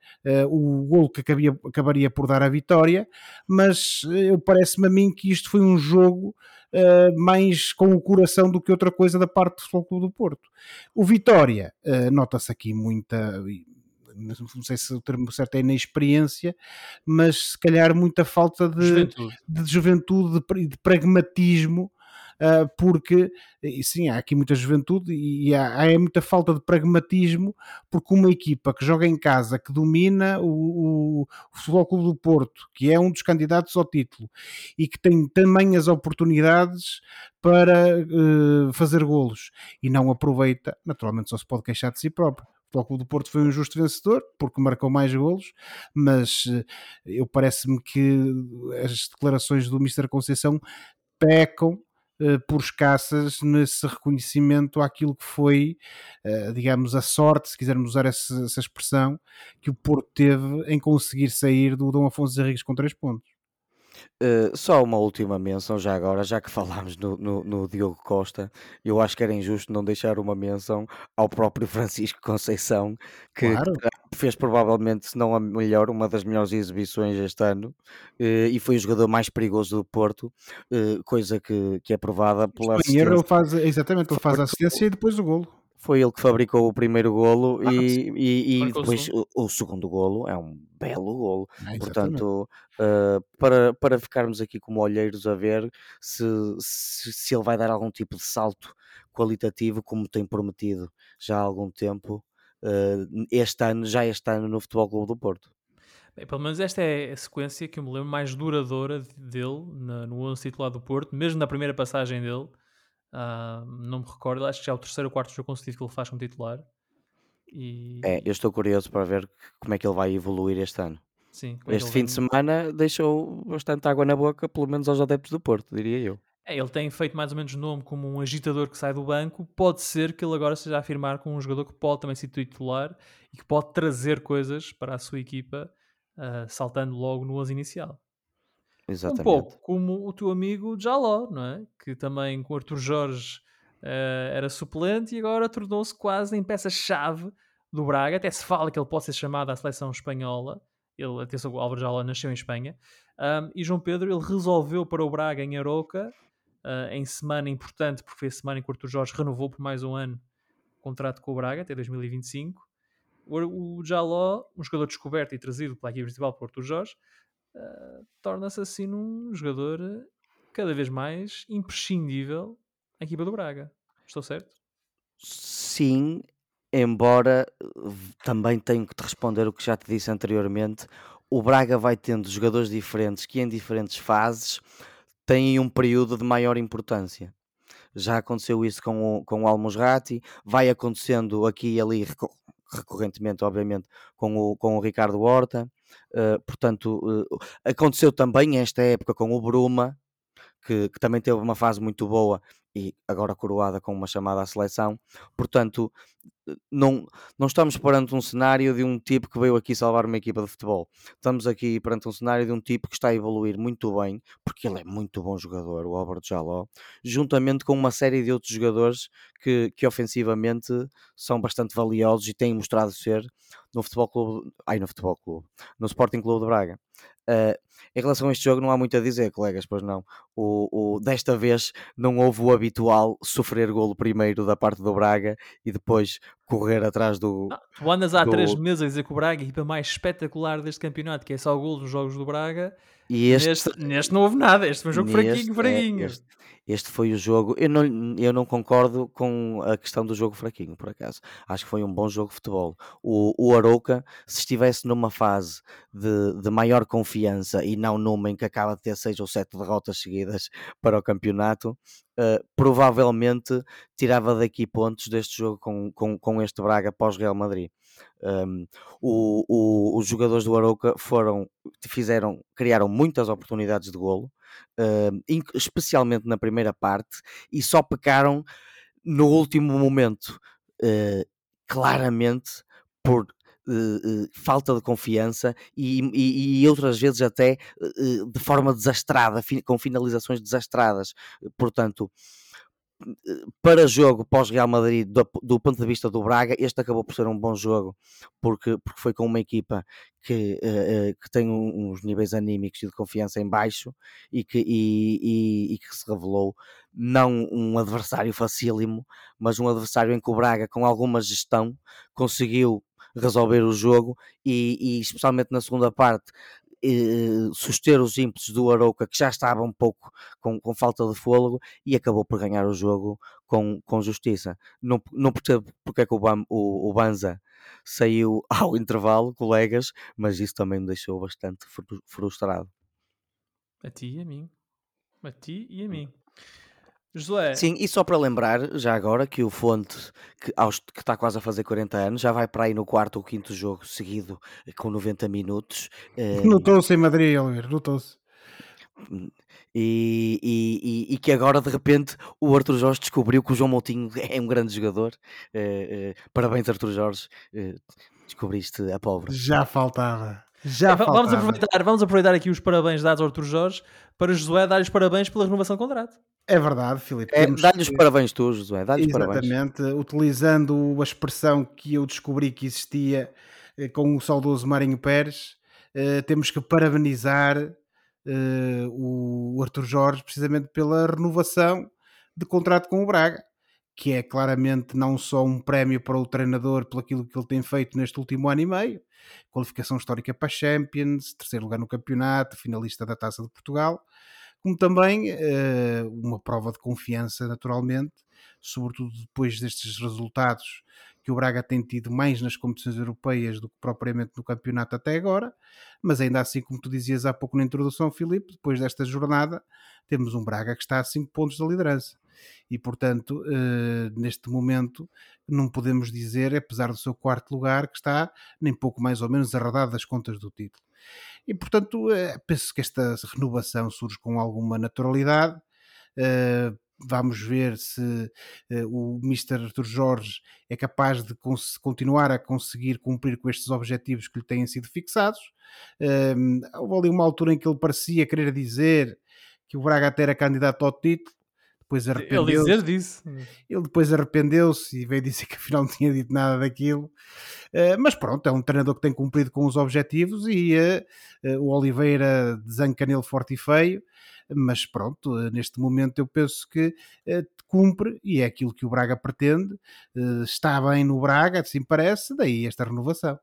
o gol que acabia, acabaria por dar a vitória, mas parece-me a mim que isto foi um jogo uh, mais com o coração do que outra coisa da parte do Futebol Clube do Porto. O Vitória, uh, nota-se aqui muita não sei se o termo certo é inexperiência, mas se calhar muita falta de juventude, de, juventude, de, de pragmatismo porque sim, há aqui muita juventude e há, há muita falta de pragmatismo, porque uma equipa que joga em casa, que domina o, o, Futebol Clube do Porto, que é um dos candidatos ao título e que tem também as oportunidades para uh, fazer golos e não aproveita, naturalmente só se pode queixar de si próprio. O Clube do Porto foi um justo vencedor porque marcou mais golos, mas uh, eu parece-me que as declarações do Mr. Conceição pecam por escassas nesse reconhecimento àquilo que foi, eh, digamos, a sorte, se quisermos usar essa, essa expressão, que o Porto teve em conseguir sair do Dom Afonso Henriques com três pontos. Uh, só uma última menção já agora, já que falámos no, no, no, Diogo Costa, eu acho que era injusto não deixar uma menção ao próprio Francisco Conceição, que, claro. Fez provavelmente, se não a melhor, uma das melhores exibições este ano, uh, e foi o jogador mais perigoso do Porto, uh, coisa que, que é provada pela assistência. Ele faz, exatamente, ele faz a assistência e depois o golo foi ele que fabricou o primeiro golo ah, e, e, e depois o, o, segundo golo é um belo golo. É, Portanto, uh, para, para ficarmos aqui como olheiros a ver se, se, se, ele vai dar algum tipo de salto qualitativo, como tem prometido já há algum tempo, uh, este ano, já este ano no Futebol Clube do Porto. Bem, pelo menos esta é a sequência que eu me lembro mais duradoura dele na, no 11 titular do Porto, mesmo na primeira passagem dele Uh, não me recordo, acho que já é o terceiro ou quarto jogo consecutivo que ele faz como titular. E... É, eu estou curioso para ver como é que ele vai evoluir este ano. Sim, é este fim de semana deixou bastante água na boca, pelo menos aos adeptos do Porto, diria eu. É, ele tem feito mais ou menos nome como um agitador que sai do banco. Pode ser que ele agora seja a afirmar com um jogador que pode também ser titular e que pode trazer coisas para a sua equipa, uh, saltando logo no 11 inicial. Exatamente. Um pouco como o teu amigo Jaló, não é? Que também com Arthur Jorge uh, era suplente e agora tornou-se quase em peça-chave do Braga. Até se fala que ele pode ser chamado à seleção espanhola. Ele, atenção, o Álvaro Jaló nasceu em Espanha. Um, e João Pedro, ele resolveu para o Braga em Aroca, uh, em semana importante, porque foi a semana em que o Arthur Jorge renovou por mais um ano o contrato com o Braga, até 2025. O, o Jaló, um jogador descoberto e trazido pela equipe principal por Arthur Jorge, uh, torna-se assim num jogador cada vez mais imprescindível à equipa do Braga. Estou certo? Sim, embora também tenho que te responder o que já te disse anteriormente. O Braga vai tendo jogadores diferentes que em diferentes fases têm um período de maior importância. Já aconteceu isso com o, com o Almusrati, vai acontecendo aqui e ali recorrentemente, obviamente, com o, com o Ricardo Horta. Uh, portanto, uh, aconteceu também esta época com o Bruma, que, que, também teve uma fase muito boa e agora coroada com uma chamada à seleção. Portanto, não, não estamos perante um cenário de um tipo que veio aqui salvar uma equipa de futebol. Estamos aqui perante um cenário de um tipo que está a evoluir muito bem, porque ele é muito bom jogador, o Albert Jaló, juntamente com uma série de outros jogadores que, que ofensivamente são bastante valiosos e têm mostrado ser no Futebol Clube, ai no Futebol Clube, no Sporting Clube de Braga. Uh, em relação a este jogo não há muito a dizer, colegas, pois não. O, o, desta vez não houve o habitual sofrer golo primeiro da parte do Braga e depois correr atrás do. Não, tu andas há do... três meses a dizer que o Braga é a equipa mais espetacular deste campeonato, que é só golos nos jogos do Braga. E este... Neste, neste não houve nada, este foi um jogo neste, fraquinho, fraquinho. É, este, este foi o jogo. Eu não, eu não concordo com a questão do jogo fraquinho, por acaso. Acho que foi um bom jogo de futebol. O, o Arouca, se estivesse numa fase de, de maior confiança e não numa em que acaba de ter seis ou sete derrotas seguidas para o campeonato, uh, provavelmente tirava daqui pontos deste jogo com, com, com este Braga pós-Real Madrid. Um, o, o, os jogadores do Arouca foram, fizeram, criaram muitas oportunidades de golo, uh, especialmente na primeira parte, e só pecaram no último momento, uh, claramente por Uh, uh, falta de confiança e, e, e, outras vezes até de forma desastrada, com finalizações desastradas. Portanto, para jogo pós-Real Madrid, do, do, ponto de vista do Braga, este acabou por ser um bom jogo, porque, porque foi com uma equipa que, uh, que tem uns níveis anímicos e de confiança em baixo e que, e, e, e, que se revelou não um adversário facílimo, mas um adversário em que o Braga, com alguma gestão, conseguiu resolver o jogo e, e especialmente na segunda parte eh, suster os ímpetos do Arouca, que já estava um pouco com, com falta de fôlego, e acabou por ganhar o jogo com, com justiça. Não, não percebo porque é que o, Bam, o, o Banza saiu ao intervalo, colegas, mas isso também me deixou bastante frustrado. A ti e a mim. A ti e a mim. Josué. Sim, e só para lembrar, já agora, que o Fonte, que, aos, que está quase a fazer 40 anos, já vai para aí no quarto ou quinto jogo seguido com 90 minutos. Eh, notou-se em Madrid, Oliver, notou-se. Hum, e, e, e, que agora de repente o Arthur Jorge descobriu que o João Moutinho é um grande jogador. Uh, uh, parabéns, Arthur Jorge, uh, descobriste a pobre. Já faltava. Já faltava. Vamos aproveitar, vamos aproveitar aqui os parabéns dados ao Arthur Jorge para Josué dar os parabéns pela renovação do contrato. É verdade, Filipe. É, Dá-lhe os parabéns tu, José. Dá Exatamente. Parabéns. Utilizando a expressão que eu descobri que existia eh, com o saudoso Marinho Pérez, eh, temos que parabenizar eh, o Arthur Jorge precisamente pela renovação de contrato com o Braga, que é claramente não só um prémio para o treinador pelo aquilo que ele tem feito neste último ano e meio, qualificação histórica para a Champions, terceiro lugar no campeonato, finalista da Taça de Portugal, como também uh, uma prova de confiança, naturalmente, sobretudo depois destes resultados que o Braga tem tido mais nas competições europeias do que propriamente no campeonato até agora, mas ainda assim, como tu dizias há pouco na introdução, Filipe, depois desta jornada, temos um Braga que está a 5 pontos da liderança. E, portanto, uh, neste momento, não podemos dizer, apesar do seu quarto lugar, que está nem pouco mais ou menos arredado das contas do título. E, portanto, eh, penso que esta renovação surge com alguma naturalidade. Eh, vamos ver se eh, o Mr. Arthur Jorge é capaz de continuar a conseguir cumprir com estes objetivos que lhe têm sido fixados. houve ali uma altura em que ele parecia querer dizer que o Braga até era candidato ao título, depois arrependeu-se. Ele dizer disso. Ele depois arrependeu-se e veio dizer que afinal não tinha dito nada daquilo. Uh, mas pronto, é um treinador que tem cumprido com os objetivos e uh, uh, o Oliveira desanca nele forte e feio. Mas pronto, neste momento eu penso que cumpre e é aquilo que o Braga pretende. está bem no Braga, assim parece, daí esta renovação.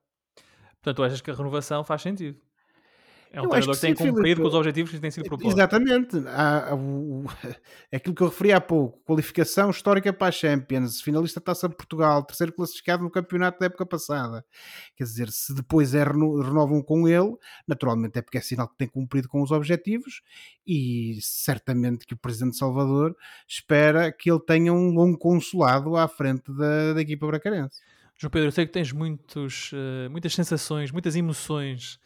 Portanto, tu achas que a renovação faz sentido? É um eu treinador que, que tem cumprido Filipe. com os objetivos que têm sido propostos. Exatamente. Há, há, o, aquilo que eu referi há pouco: qualificação histórica para a Champions, finalista da Taça de Portugal, terceiro classificado no campeonato da época passada. Quer dizer, se depois é reno, renovam com ele, naturalmente é porque é sinal que tem cumprido com os objetivos e certamente que o Presidente de Salvador espera que ele tenha um longo consulado à frente da, da equipa bracarense. João Pedro, eu sei que tens muitos, uh, muitas sensações, muitas emoções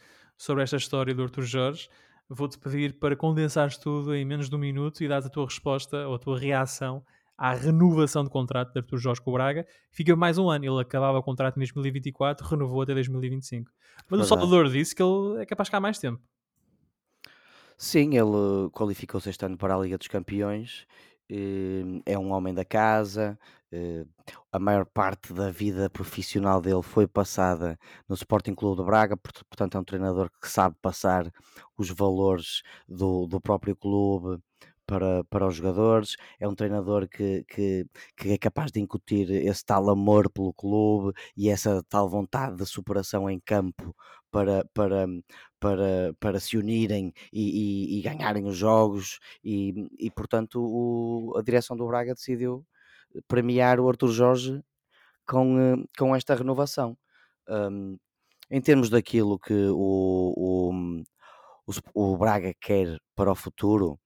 sobre esta história do Arthur Jorge. Vou-te pedir para condensares tudo em menos de um minuto e dar a tua resposta ou a tua reação à renovação de contrato de Arthur Jorge com o Braga. Fica mais um ano. Ele acabava o contrato em 2024, renovou até 2025. Mas o Salvador disse que ele é capaz de ficar mais tempo. Sim, ele qualificou-se este ano para a Liga dos Campeões. Eh, é um homem da casa, eh, a maior parte da vida profissional dele foi passada no Sporting Clube de Braga, portanto é um treinador que sabe passar os valores do, do próprio clube para, para os jogadores, é um treinador que, que, que é capaz de incutir esse tal amor pelo clube e essa tal vontade de superação em campo para, para, para, para se unirem e, e, e ganharem os jogos e, e portanto o, a direção do Braga decidiu premiar o Arthur Jorge com, eh, com esta renovação. Um, em termos daquilo que o, o, o, o Braga quer para o futuro,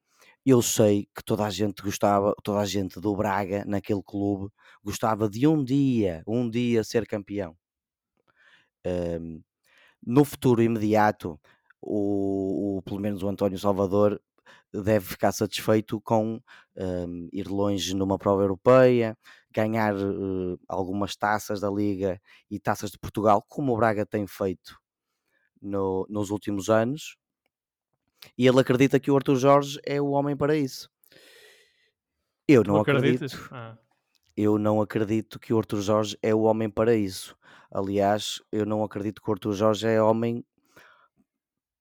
eu sei que toda a gente gostava, toda a gente do Braga naquele clube gostava de um dia, um dia ser campeão. Um, no futuro imediato, o, o, pelo menos o António Salvador deve ficar satisfeito com um, ir longe numa prova europeia, ganhar uh, algumas taças da Liga e taças de Portugal, como o Braga tem feito no, nos últimos anos. E ele acredita que o Arthur Jorge é o homem para isso. Eu não acredito. Ah, Eu não acredito que o Arthur Jorge é o homem para isso. Aliás, eu não acredito que o Arthur Jorge é homem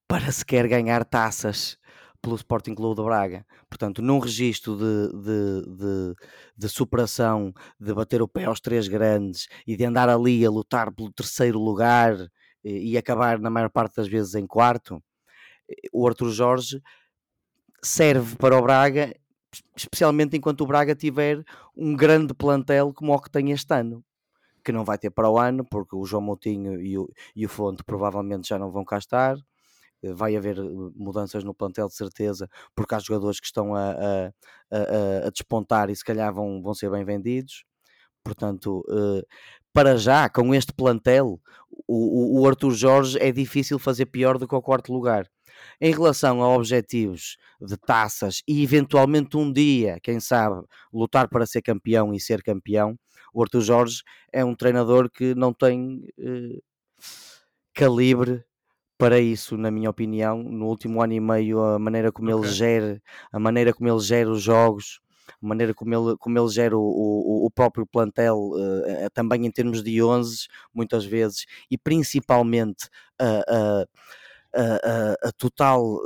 para sequer ganhar taças pelo Sporting Clube de Braga. Portanto, num registro de, de, de, de superação, de bater o pé aos três grandes e de andar ali a lutar pelo terceiro lugar e, e acabar na maior parte das vezes em quarto, o Arthur Jorge serve para o Braga, especialmente enquanto o Braga tiver um grande plantel como o que tem este ano. Que não vai ter para o ano, porque o João Moutinho e o, e o Fonte provavelmente já não vão cá estar. Eh, Vai haver eh, mudanças no plantel de certeza, porque há jogadores que estão a, a, a- a despontar e se calhar vão, vão ser bem vendidos. Portanto, eh, para já, com este plantel, o, o, Arthur Jorge é difícil fazer pior do que o quarto lugar. Em relação a objetivos de taças e eventualmente um dia, quem sabe, lutar para ser campeão e ser campeão, o Arthur Jorge é um treinador que não tem eh, calibre para isso, na minha opinião. No último ano e meio, a maneira como ele Ok. gera, a maneira como ele gera os jogos, a maneira como ele, como ele gera o, o, o próprio plantel, eh, eh, também em termos de 11, muitas vezes, e principalmente a, a, a, a- a total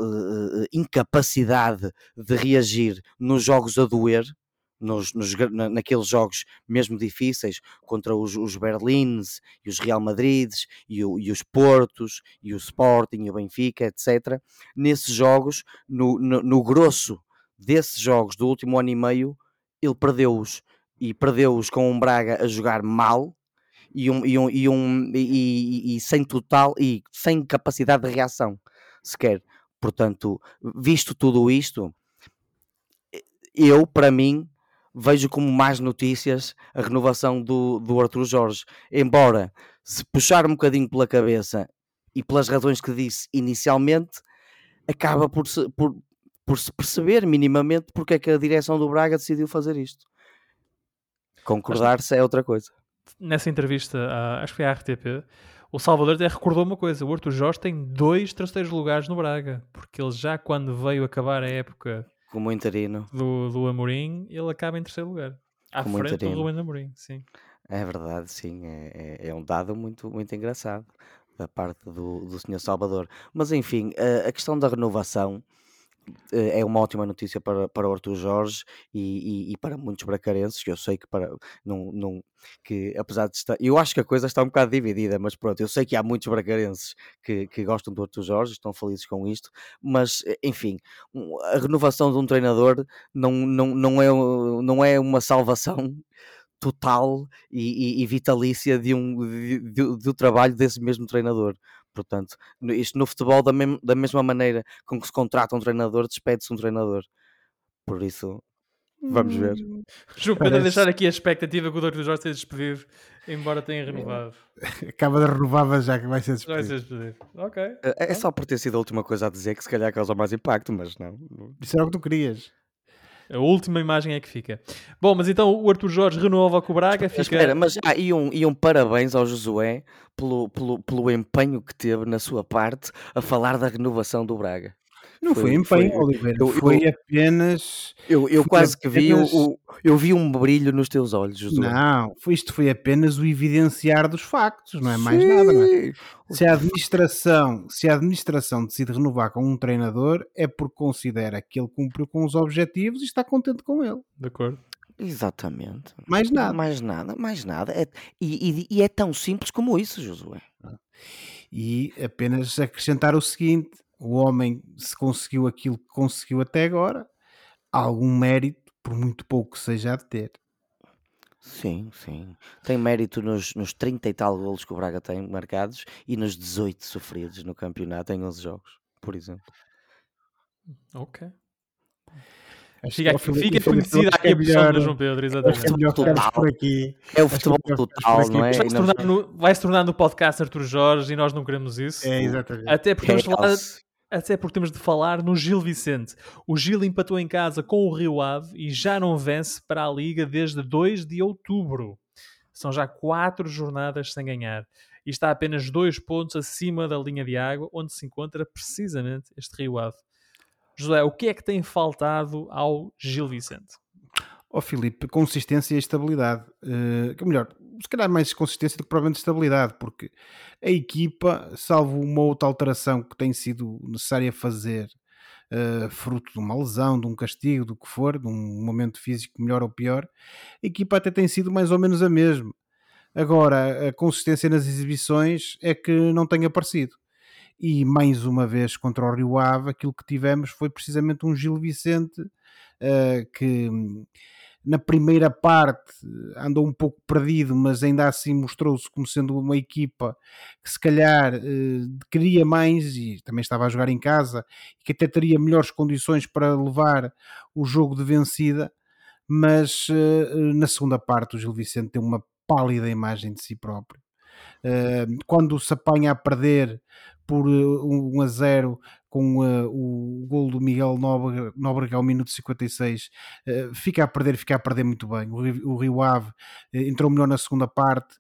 eh, incapacidade de reagir nos jogos a doer. Nos, nos naqueles jogos mesmo difíceis contra os, os Berlins e os Real Madrides e, o- e os Portos e o Sporting e o Benfica, etc. Nesses jogos, no, no, no grosso desses jogos do último ano e meio, ele perdeu-os e perdeu-os com um Braga a jogar mal e, um, e, um, e, um, e- e sem total e sem capacidade de reação sequer. Portanto, visto tudo isto, eu, para mim, vejo como más notícias a renovação do, do Arthur Jorge. Embora, se puxar um bocadinho pela cabeça e pelas razões que disse inicialmente, acaba por se, por, por se perceber minimamente porque é que a direção do Braga decidiu fazer isto. Concordar-se é outra coisa. nessa entrevista, acho que foi à RTP, o Salvador até recordou uma coisa: o Arthur Jorge tem dois terceiros lugares no Braga, porque ele já quando veio acabar a época Como interino. do, do Amorim, ele acaba em terceiro lugar. À Como frente do interino. Ruben Amorim, sim. É verdade, sim, é, é- é um dado muito, muito engraçado da parte do, do Sr. Salvador. Mas enfim, a, a questão da renovação é uma ótima notícia para, para o Arthur Jorge e, e- e para muitos bracarenses, que eu sei que para não, não que apesar de estar, eu acho que a coisa está um bocado dividida, mas pronto, eu sei que há muitos bracarenses que, que gostam do Arthur Jorge, estão felizes com isto, mas eh, enfim, a renovação de um treinador não, não, não, é, não é uma salvação total e, e- vitalícia de um de- do trabalho desse mesmo treinador. Portanto, isto no futebol, da, mem- da mesma maneira com que se contrata um treinador, despede-se um treinador. Por isso, vamos ver. Jogo para Parece- deixar aqui a expectativa que o Arthur Jorge seja despedido, embora tenha renovado. Acaba de renovar já que vai ser Já vai ser despedido. despedido. Ok. É é só por ter sido a última coisa a dizer que se calhar causa mais impacto, mas não. Isso era o que tu querias. A última imagem é que fica. Bom, mas então o Arthur Jorge renova com o Braga, fica. espera, mas ah, e, um, e um parabéns ao Josué pelo, pelo, pelo empenho que teve na sua parte a falar da renovação do Braga. Não foi, Foi- empenho, foi- Oliveira. eu- foi eu- apenas. Eu, eu Foi quase que vi o, apenas- o- eu vi um brilho nos teus olhos, Josué. Não, foi, isto foi apenas o evidenciar dos factos, não é mais nada. Não é? Sim. Se a administração, se a administração decide renovar com um treinador, é porque considera que ele cumpriu com os objetivos e está contente com ele. De acordo. Exatamente. Mais nada. Mais nada, mais nada. É- e, e- e é tão simples como isso, Josué. E apenas acrescentar o seguinte: o homem, se conseguiu aquilo que conseguiu até agora, algum mérito, por muito pouco que seja a de ter. Sim, sim. Tem mérito nos, nos 30 e tal golos que o Braga tem marcados e nos 18 sofridos no campeonato em 11 jogos, por exemplo. Ok. Fica, ao aqui- fica conhecida aqui é a posição melhor- do João Pedro, que exatamente. é melhor ficarmos Total. por aqui. É o futebol é total, não é? Vai se, E não- tornar no, vai se tornar no podcast Arthur Jorge e nós não queremos isso. É, exatamente. Até porque, de falar. Até porque temos de falar no Gil Vicente. O Gil empatou em casa com o Rio Ave e já não vence para a Liga desde 2 de outubro. São já quatro jornadas sem ganhar. E está apenas dois pontos acima da linha de água, onde se encontra precisamente este Rio Ave. José, o que é que tem faltado ao Gil Vicente? Ó oh, Filipe, consistência e estabilidade. Uh, melhor, se calhar mais consistência do que provavelmente estabilidade, porque a equipa, salvo uma outra alteração que tem sido necessária fazer, uh, fruto de uma lesão, de um castigo, do que for, de um momento físico melhor ou pior, a equipa até tem sido mais ou menos a mesma. Agora, a consistência nas exibições é que não tem aparecido. E mais uma vez contra o Rio Ave, aquilo que tivemos foi precisamente um Gil Vicente uh, que na primeira parte andou um pouco perdido, mas ainda assim mostrou-se como sendo uma equipa que se calhar eh, queria mais e também estava a jogar em casa e que até teria melhores condições para levar o jogo de vencida, mas eh, na segunda parte o Gil Vicente tem uma pálida imagem de si próprio. Eh, quando se apanha a perder por 1 uh, a 0 com uh, o gol do Miguel Nóbrega, Nóbrega ao minuto 56, uh, fica a perder, fica a perder muito bem. O, o Rio Ave uh, entrou melhor na segunda parte,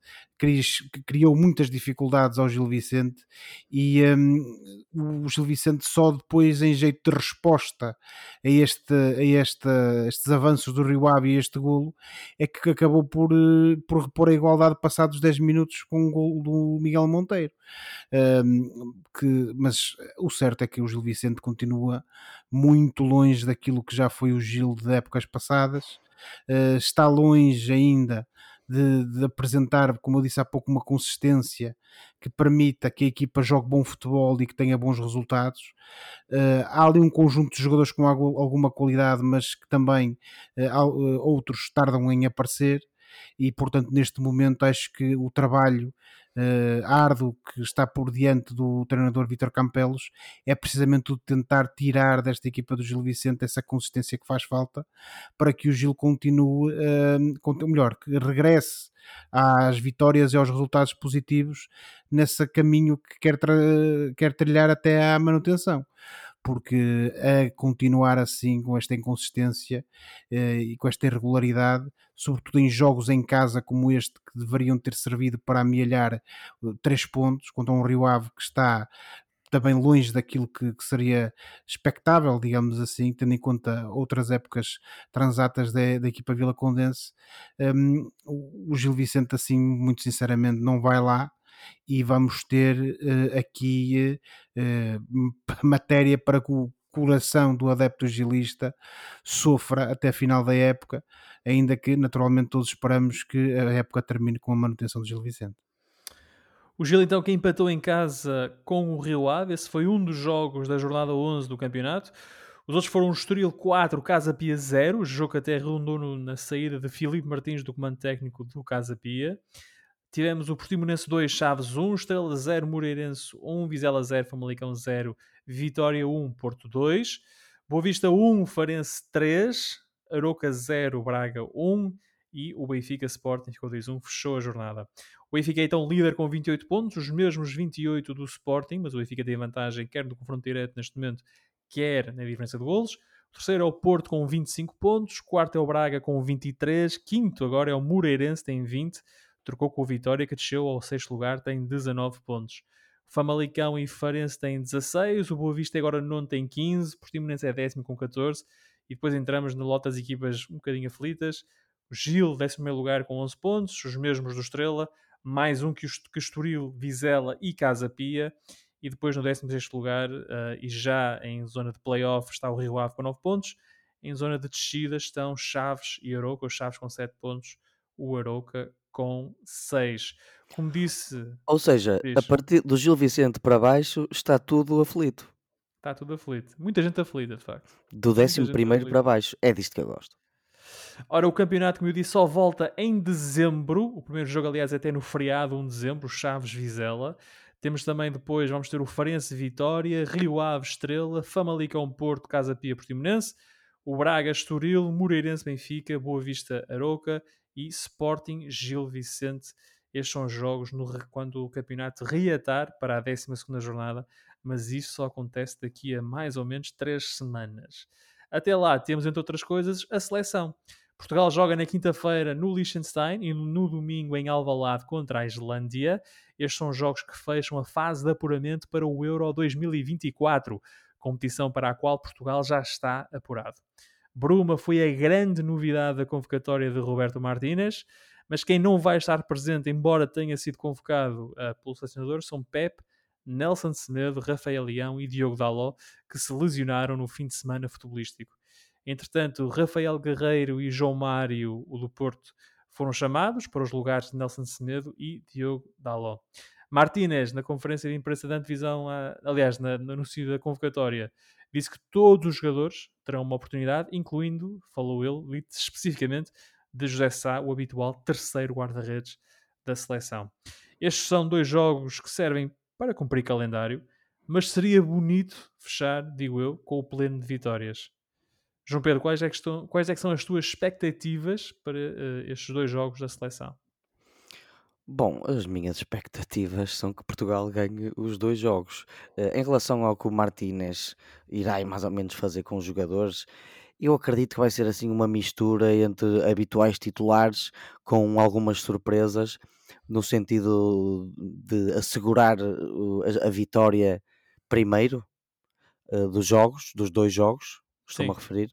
criou muitas dificuldades ao Gil Vicente e um, o Gil Vicente só depois em jeito de resposta a, este, a este, estes avanços do Rio Ave e este golo é que acabou por, por repor a igualdade passados 10 minutos com o gol do Miguel Monteiro. Um, que, mas o certo é que o Gil Vicente continua muito longe daquilo que já foi o Gil de épocas passadas, uh, está longe ainda de, de, apresentar, como eu disse há pouco, uma consistência que permita que a equipa jogue bom futebol e que tenha bons resultados. Uh, há ali um conjunto de jogadores com alguma qualidade, mas que também uh, outros tardam em aparecer. E portanto, neste momento, acho que o trabalho uh, árduo que está por diante do treinador Vitor Campelos é precisamente o de tentar tirar desta equipa do Gil Vicente essa consistência que faz falta para que o Gil continue, uh, melhor, que regresse às vitórias e aos resultados positivos nesse caminho que quer, quer trilhar até à manutenção porque a continuar assim com esta inconsistência eh, e com esta irregularidade, sobretudo em jogos em casa como este que deveriam ter servido para amealhar uh, três pontos contra um Rio Ave que está também longe daquilo que, que, seria expectável, digamos assim, tendo em conta outras épocas transatas da, da equipa Vila Condense. Um, o Gil Vicente, assim, muito sinceramente, não vai lá e vamos ter uh, aqui uh, matéria para que o coração do adepto gilista sofra até a final da época, ainda que naturalmente todos esperamos que a época termine com a manutenção do Gil Vicente. O Gil então que empatou em casa com o Rio Ave, esse foi um dos jogos da jornada 11 do campeonato. Os outros foram o Estoril 4, Casa Pia 0, jogo que até redundou na saída de Filipe Martins do comando técnico do Casa Pia. Tivemos o Portimonense 2, Chaves 1, Estrela 0, Moreirense 1, Vizela 0, Famalicão 0, Vitória 1, Porto 2, Boa Vista 1, Farense 3, Aroca 0, Braga 1 e o Benfica Sporting ficou 2-1, fechou a jornada. O Benfica é então líder com 28 pontos, os mesmos 28 do Sporting, mas o Benfica tem vantagem quer no confronto direto neste momento, quer na diferença de golos. O terceiro é o Porto com 25 pontos, quarto é o Braga com 23, quinto agora é o Moreirense, tem 20, trocou com o Vitória, que desceu ao sexto lugar, tem 19 pontos. Famalicão e Farense têm 16, o Boa Vista agora não tem 15, o Portimonense é décimo com 14, e depois entramos no lote das equipas um bocadinho aflitas. Gil, décimo lugar com 11 pontos, os mesmos do Estrela, mais um que o Estoril, Vizela e Casa Pia, e depois no 16 lugar, uh, e já em zona de playoff, está o Rio Ave com 9 pontos, em zona de descida estão Chaves e Aroca, os Chaves com 7 pontos, o Aroca com 6. Como disse. Ou seja, diz, a partir do Gil Vicente para baixo está tudo aflito. Está tudo aflito. Muita gente aflita, de facto. Do 11 primeiro para baixo. É disto que eu gosto. Ora, o campeonato, como eu disse, só volta em dezembro. O primeiro jogo, aliás, é até no feriado, 1 de dezembro, Chaves Vizela. Temos também depois, vamos ter o Farense Vitória, Rio Ave Estrela, Famalicão Porto, Casa Pia Portimonense, o Braga Estoril, Moreirense Benfica, Boa Vista Aroca e Sporting Gil Vicente. Estes são os jogos no, quando o campeonato reatar para a 12 jornada, mas isso só acontece daqui a mais ou menos 3 semanas. Até lá temos, entre outras coisas, a seleção. Portugal joga na quinta-feira no Liechtenstein e no domingo em Alvalade contra a Islândia. Estes são jogos que fecham a fase de apuramento para o Euro 2024, competição para a qual Portugal já está apurado. Bruma foi a grande novidade da convocatória de Roberto Martínez, mas quem não vai estar presente, embora tenha sido convocado uh, pelo selecionador, são Pep, Nelson Semedo, Rafael Leão e Diogo Daló, que se lesionaram no fim de semana futebolístico. Entretanto, Rafael Guerreiro e João Mário, o do Porto, foram chamados para os lugares de Nelson Semedo e Diogo Daló. Martínez, na conferência de imprensa da antevisão, aliás, na, no anúncio da convocatória, disse que todos os jogadores terão uma oportunidade, incluindo, falou ele, especificamente, de José Sá, o habitual terceiro guarda-redes da seleção. Estes são dois jogos que servem para cumprir calendário, mas seria bonito fechar, digo eu, com o pleno de vitórias. João Pedro, quais é que, estão, quais é que são as tuas expectativas para uh, estes dois jogos da seleção? Bom, as minhas expectativas são que Portugal ganhe os dois jogos. Uh, em relação ao que o Martínez irá mais ou menos fazer com os jogadores, eu acredito que vai ser assim uma mistura entre habituais titulares com algumas surpresas, no sentido de assegurar a, a vitória primeiro uh, dos jogos, dos dois jogos, estou-me a referir,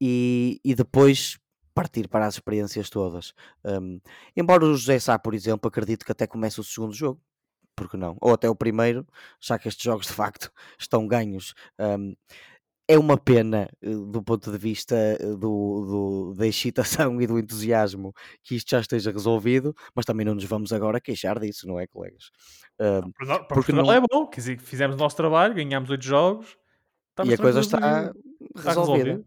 e, e depois partir para as experiências todas. Um, embora o José Sá, por exemplo, acredito que até comece o segundo jogo, porque não? Ou até o primeiro, já que estes jogos de facto estão ganhos. Um, é uma pena eh, do ponto de vista eh, do, do, da excitação e do entusiasmo que isto já esteja resolvido, mas também não nos vamos agora queixar disso, não é, colegas? Um, para porque não é bom, quer dizer, fizemos o nosso trabalho, ganhámos oito jogos e a coisa está, está resolvida.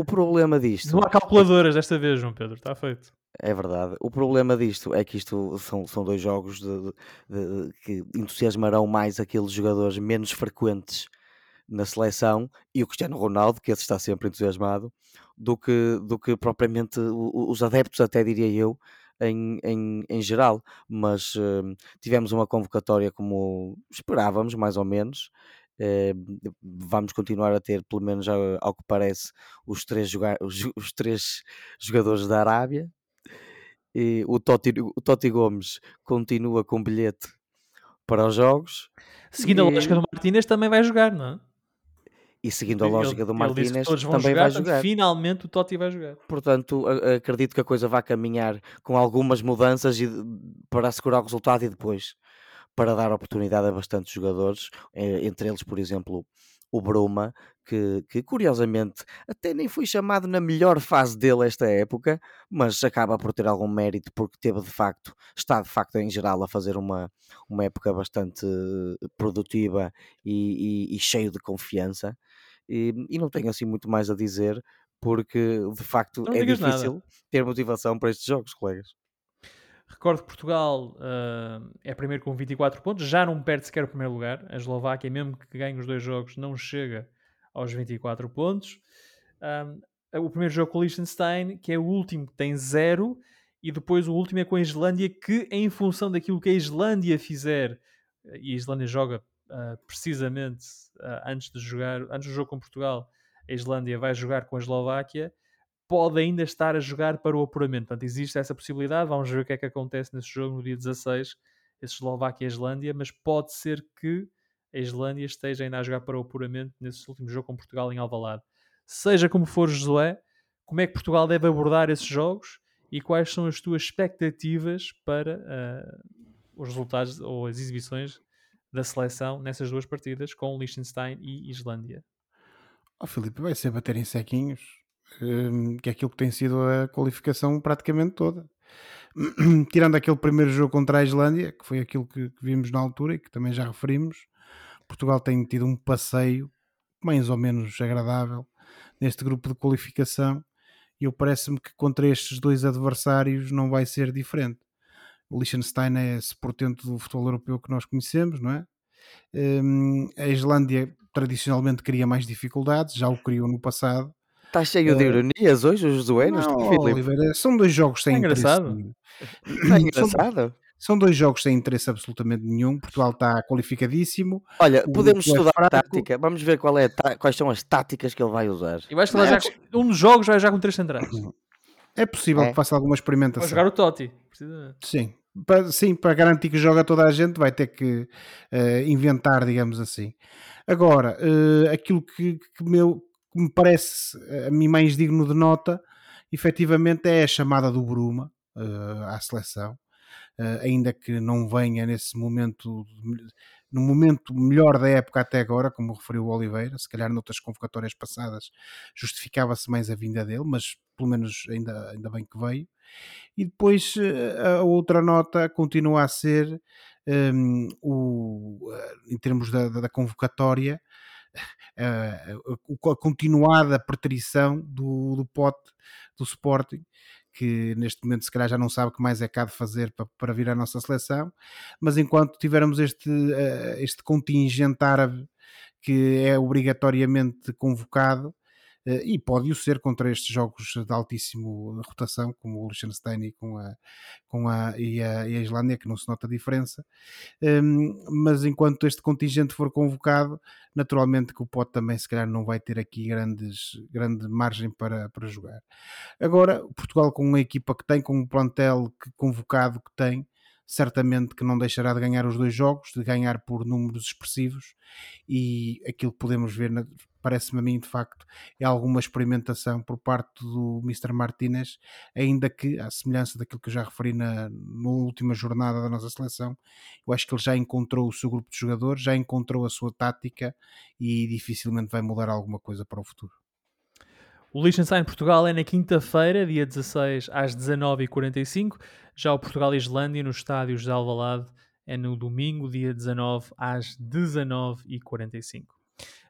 O problema disto. Não há calculadoras desta vez, João Pedro, está feito. É verdade. O problema disto é que isto são, são dois jogos de, de, de, que entusiasmarão mais aqueles jogadores menos frequentes na seleção e o Cristiano Ronaldo, que esse está sempre entusiasmado, do que, do que propriamente os adeptos, até diria eu, em, em, em geral. Mas uh, tivemos uma convocatória como esperávamos, mais ou menos, vamos continuar a ter, pelo menos ao, que parece, os três, os, os, três jogadores da Arábia. E o Totti, o Totti Gomes continua com bilhete para os jogos. Seguindo e... a lógica do Martínez, também vai jogar, não é? E seguindo a lógica do Martínez, também jogar, vai jogar. Finalmente o Totti vai jogar. Portanto, acredito que a coisa vai caminhar com algumas mudanças para assegurar o resultado e depois para dar oportunidade a bastantes jogadores, eh, entre eles, por exemplo, o Bruma, que, que, curiosamente até nem foi chamado na melhor fase dele esta época, mas acaba por ter algum mérito porque teve de facto, está de facto em geral a fazer uma, uma época bastante produtiva e, e, e cheio de confiança. E, e, não tenho assim muito mais a dizer porque de facto não é difícil nada. ter motivação para estes jogos, colegas. Recordo que Portugal uh, é primeiro com 24 pontos, já não perde sequer o primeiro lugar. A Eslováquia, mesmo que ganhe os dois jogos, não chega aos 24 pontos. Um, o primeiro jogo com o Liechtenstein, que é o último, que tem zero, e depois o último é com a Islândia, que em função daquilo que a Islândia fizer, e a Islândia joga uh, precisamente uh, antes de jogar, antes do jogo com Portugal, a Islândia vai jogar com a Eslováquia pode ainda estar a jogar para o apuramento. Portanto, existe essa possibilidade. Vamos ver o que é que acontece nesse jogo no dia 16, esse Eslováquia e Islândia, mas pode ser que a Islândia esteja ainda a jogar para o apuramento nesse último jogo com Portugal em Alvalade. Seja como for, Josué, como é que Portugal deve abordar esses jogos e quais são as tuas expectativas para uh, os resultados ou as exibições da seleção nessas duas partidas com Liechtenstein e Islândia? Oh, Filipe, vai ser bater em sequinhos que é aquilo que tem sido a qualificação praticamente toda. Tirando aquele primeiro jogo contra a Islândia, que foi aquilo que, que vimos na altura e que também já referimos, Portugal tem tido um passeio mais ou menos agradável neste grupo de qualificação e eu parece-me que contra estes dois adversários não vai ser diferente. O Liechtenstein é esse portento do futebol europeu que nós conhecemos, não é? Um, a Islândia tradicionalmente cria mais dificuldades, já o criou no passado, Está cheio de eh, ironias hoje, o Josué, não, Oliveira, são dois jogos sem é engraçado. Está engraçado. São, são, dois jogos sem interesse absolutamente nenhum. Portugal está qualificadíssimo. Olha, podemos é estudar a tática. Vamos ver qual é quais são as táticas que ele vai usar. E vais falar já, um dos jogos vai já com três centrais. É possível é. que faça alguma experimentação. Vai jogar o Totti. Sim. Para, sim, para garantir que joga toda a gente, vai ter que uh, inventar, digamos assim. Agora, uh, aquilo que, que, meu, que me parece a mim mais digno de nota, efetivamente, é a chamada do Bruma uh, à seleção, uh, ainda que não venha nesse momento, no momento melhor da época até agora, como referiu o Oliveira, se calhar noutras convocatórias passadas justificava-se mais a vinda dele, mas pelo menos ainda, ainda bem que veio. E depois a outra nota continua a ser um, o, em termos da, da convocatória, a, a, continuada preterição do, do pote do Sporting, que neste momento se calhar já não sabe o que mais é cá de fazer para, para vir à nossa seleção, mas enquanto tivermos este, uh, este contingente árabe que é obrigatoriamente convocado, uh, e pode-o ser contra estes jogos de altíssimo rotação, como o Liechtenstein e, com a, com a, e, a, e a Islândia, que não se nota diferença. Um, mas enquanto este contingente for convocado, naturalmente que o Pote também se calhar não vai ter aqui grandes, grande margem para, para jogar. Agora, Portugal com uma equipa que tem, com um plantel que, convocado que tem, certamente que não deixará de ganhar os dois jogos, de ganhar por números expressivos e aquilo que podemos ver, parece-me a mim de facto, é alguma experimentação por parte do Mr. Martinez, ainda que, à semelhança daquilo que eu já referi na, na última jornada da nossa seleção, eu acho que ele já encontrou o seu grupo de jogadores, já encontrou a sua tática e dificilmente vai mudar alguma coisa para o futuro. O Liechtenstein Portugal é na quinta-feira, dia 16 às 19h45. Já o Portugal Islândia no estádio de Alvalade é no domingo, dia 19 às 19h45.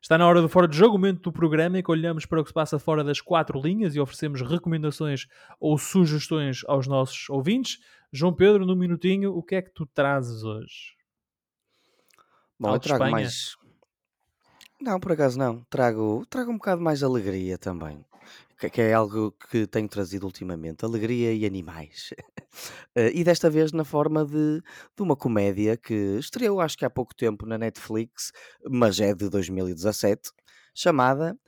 Está na hora do Fora de Jogo, momento do programa em que olhamos para o que se passa fora das quatro linhas e oferecemos recomendações ou sugestões aos nossos ouvintes. João Pedro, num minutinho, o que é que tu trazes hoje? Bom, eu trago Espanha? mais... Não, por acaso não. Trago, trago um bocado mais alegria também que é algo que tenho trazido ultimamente, alegria e animais. Eh, e desta vez na forma de, de uma comédia que estreou acho que há pouco tempo na Netflix, mas é de 2017, chamada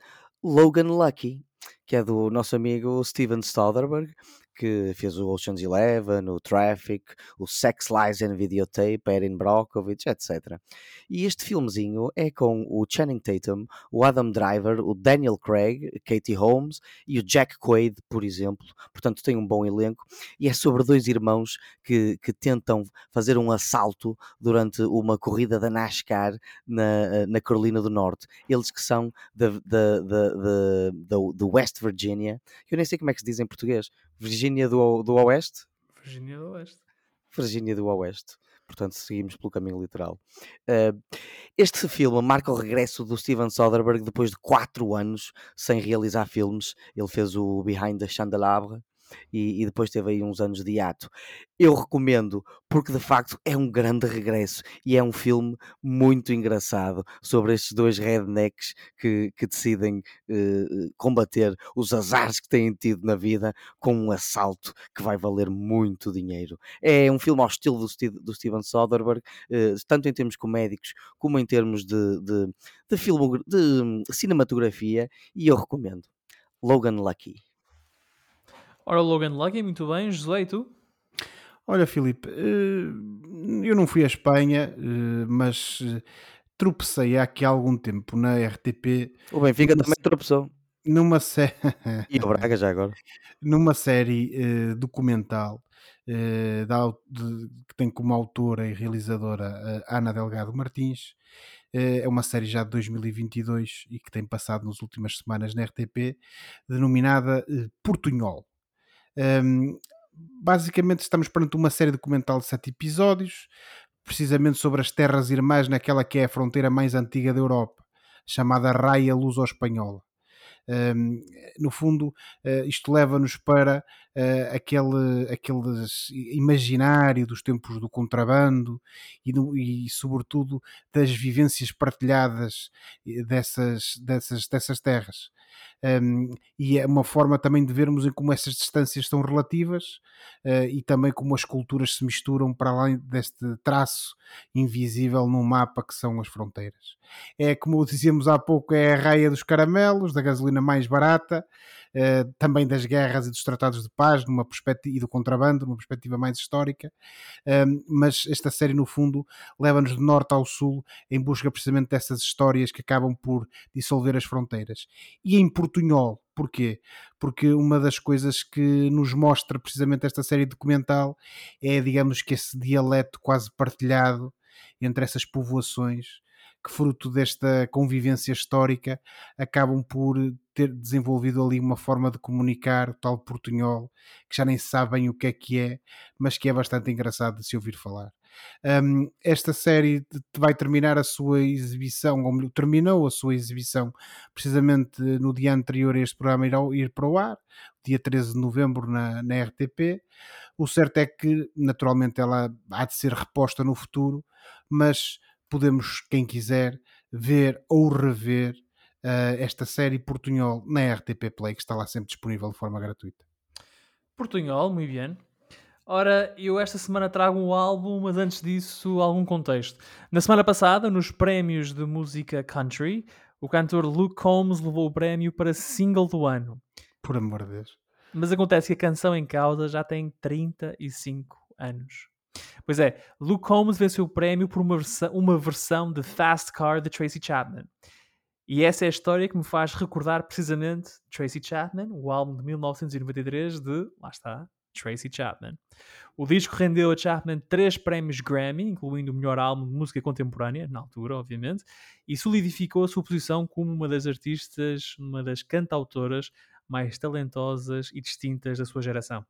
Logan Lucky, que é do nosso amigo Steven Soderbergh, que fez o Ocean's Eleven, o Traffic, o Sex Lies and Videotape, Erin Brockovich, etc. E este filmezinho é com o Channing Tatum, o Adam Driver, o Daniel Craig, Katie Holmes e o Jack Quaid, por exemplo. Portanto, tem um bom elenco e é sobre dois irmãos que, que tentam fazer um assalto durante uma corrida da NASCAR na, na Carolina do Norte. Eles que são da, West Virginia, eu nem sei como é que se diz em português, Virgínia do, do Oeste? Virgínia do Oeste. Virgínia do Oeste. Portanto, seguimos pelo caminho literal. Uh, este filme marca o regresso do Steven Soderbergh depois de quatro anos sem realizar filmes. Ele fez o Behind the Chandelier, e, e, depois teve aí uns anos de ato. Eu recomendo porque de facto é um grande regresso e é um filme muito engraçado sobre estes dois rednecks que, que decidem uh, combater os azares que têm tido na vida com um assalto que vai valer muito dinheiro. É um filme ao estilo do, do Steven Soderbergh, uh, tanto em termos comédicos como em termos de, de, de, de cinematografia, e eu recomendo. Logan Lucky. Ora, Logan Lucky, muito bem. José, e tu? Olha, Filipe, eh, eu não fui à Espanha, eh, mas eh, tropecei há aqui algum tempo na RTP. O Benfica também tropeçou. Numa série. e o Braga já agora. Numa série documental que tem como autora e realizadora Ana Delgado Martins. é uma série já de 2022 e que tem passado nas últimas semanas na RTP, denominada Portunhol. Um, basicamente, estamos perante uma série documental de sete episódios, precisamente sobre as terras irmãs naquela que é a fronteira mais antiga da Europa, chamada Raia Luso-Espanhola. Um, no fundo, uh, isto leva-nos para uh, aquele, aquele imaginário dos tempos do contrabando e, e, sobretudo, das vivências partilhadas eh, dessas, dessas, dessas terras um, e é uma forma também de vermos em como essas distâncias são relativas uh, e também como as culturas se misturam para além deste traço invisível no mapa que são as fronteiras. É como dizíamos há pouco, é a raia dos caramelos, da gasolina mais barata, também das guerras e dos tratados de paz numa perspectiva, e do contrabando, numa perspectiva mais histórica. Mas esta série, no fundo, leva-nos de norte ao sul em busca precisamente dessas histórias que acabam por dissolver as fronteiras. E em portunhol, Porquê? Porque uma das coisas que nos mostra precisamente esta série documental é, digamos que esse dialeto quase partilhado entre essas povoações que, fruto desta convivência histórica, acabam por ter desenvolvido ali uma forma de comunicar, tal portunhol, que já nem sabem o que é que é, mas que é bastante engraçado de se ouvir falar. Um, esta série vai terminar a sua exibição, ou terminou a sua exibição precisamente no dia anterior a este programa ir, ao, ir para o ar, dia 13 de novembro na, na RTP. O certo é que, naturalmente, ela há de ser reposta no futuro, mas podemos, quem quiser, ver ou rever uh, esta série Portunhol na RTP Play, que está lá sempre disponível de forma gratuita. Portunhol, muito bem. Ora, eu esta semana trago um álbum, mas antes disso, algum contexto. Na semana passada, nos prémios de música country, o cantor Luke Combs levou o prémio para single do ano. Por amor de Deus. Mas acontece que a canção em causa já tem 35 anos. Pois é, Luke Combs venceu o prémio por uma, uma versão de Fast Car de Tracy Chapman. E essa é a história que me faz recordar precisamente Tracy Chapman, o álbum de 1993 de, lá está, Tracy Chapman. O disco rendeu a Chapman três prémios Grammy, incluindo o melhor álbum de música contemporânea, na altura, obviamente, e solidificou a sua posição como uma das artistas, uma das cantautoras mais talentosas e distintas da sua geração.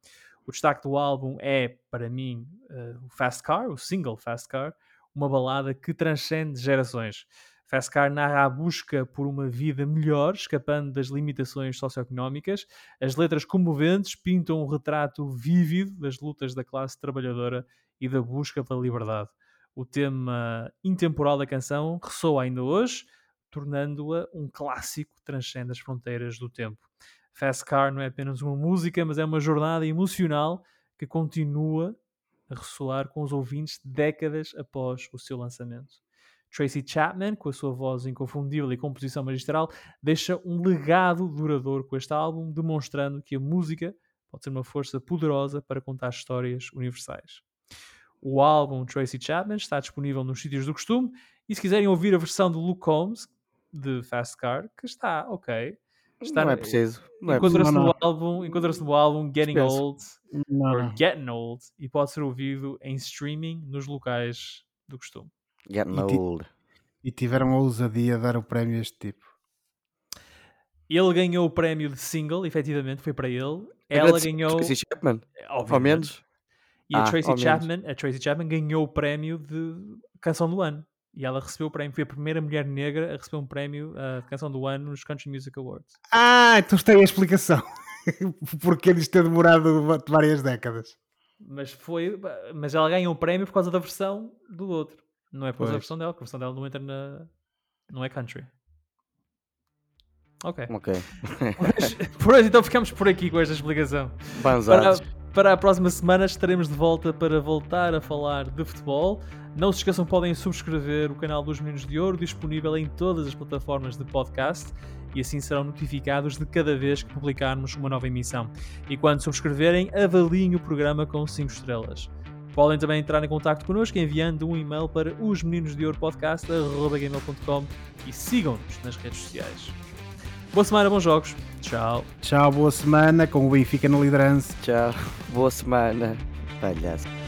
O destaque do álbum é, para mim, uh, o Fast Car, o single Fast Car, uma balada que transcende gerações. Fescar narra a busca por uma vida melhor, escapando das limitações socioeconómicas. As letras comoventes pintam um retrato vívido das lutas da classe trabalhadora e da busca pela liberdade. O tema intemporal da canção ressoa ainda hoje, tornando-a um clássico que transcende as fronteiras do tempo. Fast Car não é apenas uma música, mas é uma jornada emocional que continua a ressoar com os ouvintes décadas após o seu lançamento. Tracy Chapman, com a sua voz inconfundível e composição magistral, deixa um legado duradouro com este álbum, demonstrando que a música pode ser uma força poderosa para contar histórias universais. O álbum Tracy Chapman está disponível nos sítios do costume e se quiserem ouvir a versão de Luke Combs de Fast Car, que está ok. Está, não é preciso. É encontra-se no, álbum, encontra no álbum Getting Old or Getting Old e pode ser ouvido em streaming nos locais do costume. Getting e old. E tiveram a ousadia de dar o prémio a este tipo. Ele ganhou o prémio de single, efetivamente, foi para ele. Ela ganhou. Tracy Chapman, ao menos. E a, ah, Tracy Chapman, a Tracy Chapman ganhou o prémio de canção do ano. E ela recebeu o prémio, foi a primeira mulher negra a receber um prémio uh, de canção do ano nos Country Music Awards. Ah, então tem a explicação. Porque eles ter demorado várias décadas. Mas foi, mas ela ganhou o prémio por causa da versão do outro. Não é por da versão dela, porque a versão dela não entra na. Não é country. Ok. Ok. por hoje então ficamos por aqui com esta explicação. Para, para a próxima semana estaremos de volta para voltar a falar de futebol. Não se esqueçam, podem subscrever o canal dos Meninos de Ouro, disponível em todas as plataformas de podcast, e assim serão notificados de cada vez que publicarmos uma nova emissão. E quando subscreverem, avaliem o programa com 5 estrelas. Podem também entrar em contato connosco enviando um e-mail para os meninos de ouro podcast.gmail.com e sigam-nos nas redes sociais. Boa semana, bons jogos. Tchau. Tchau, boa semana com o Benfica na liderança. Tchau, boa semana. Palhaço.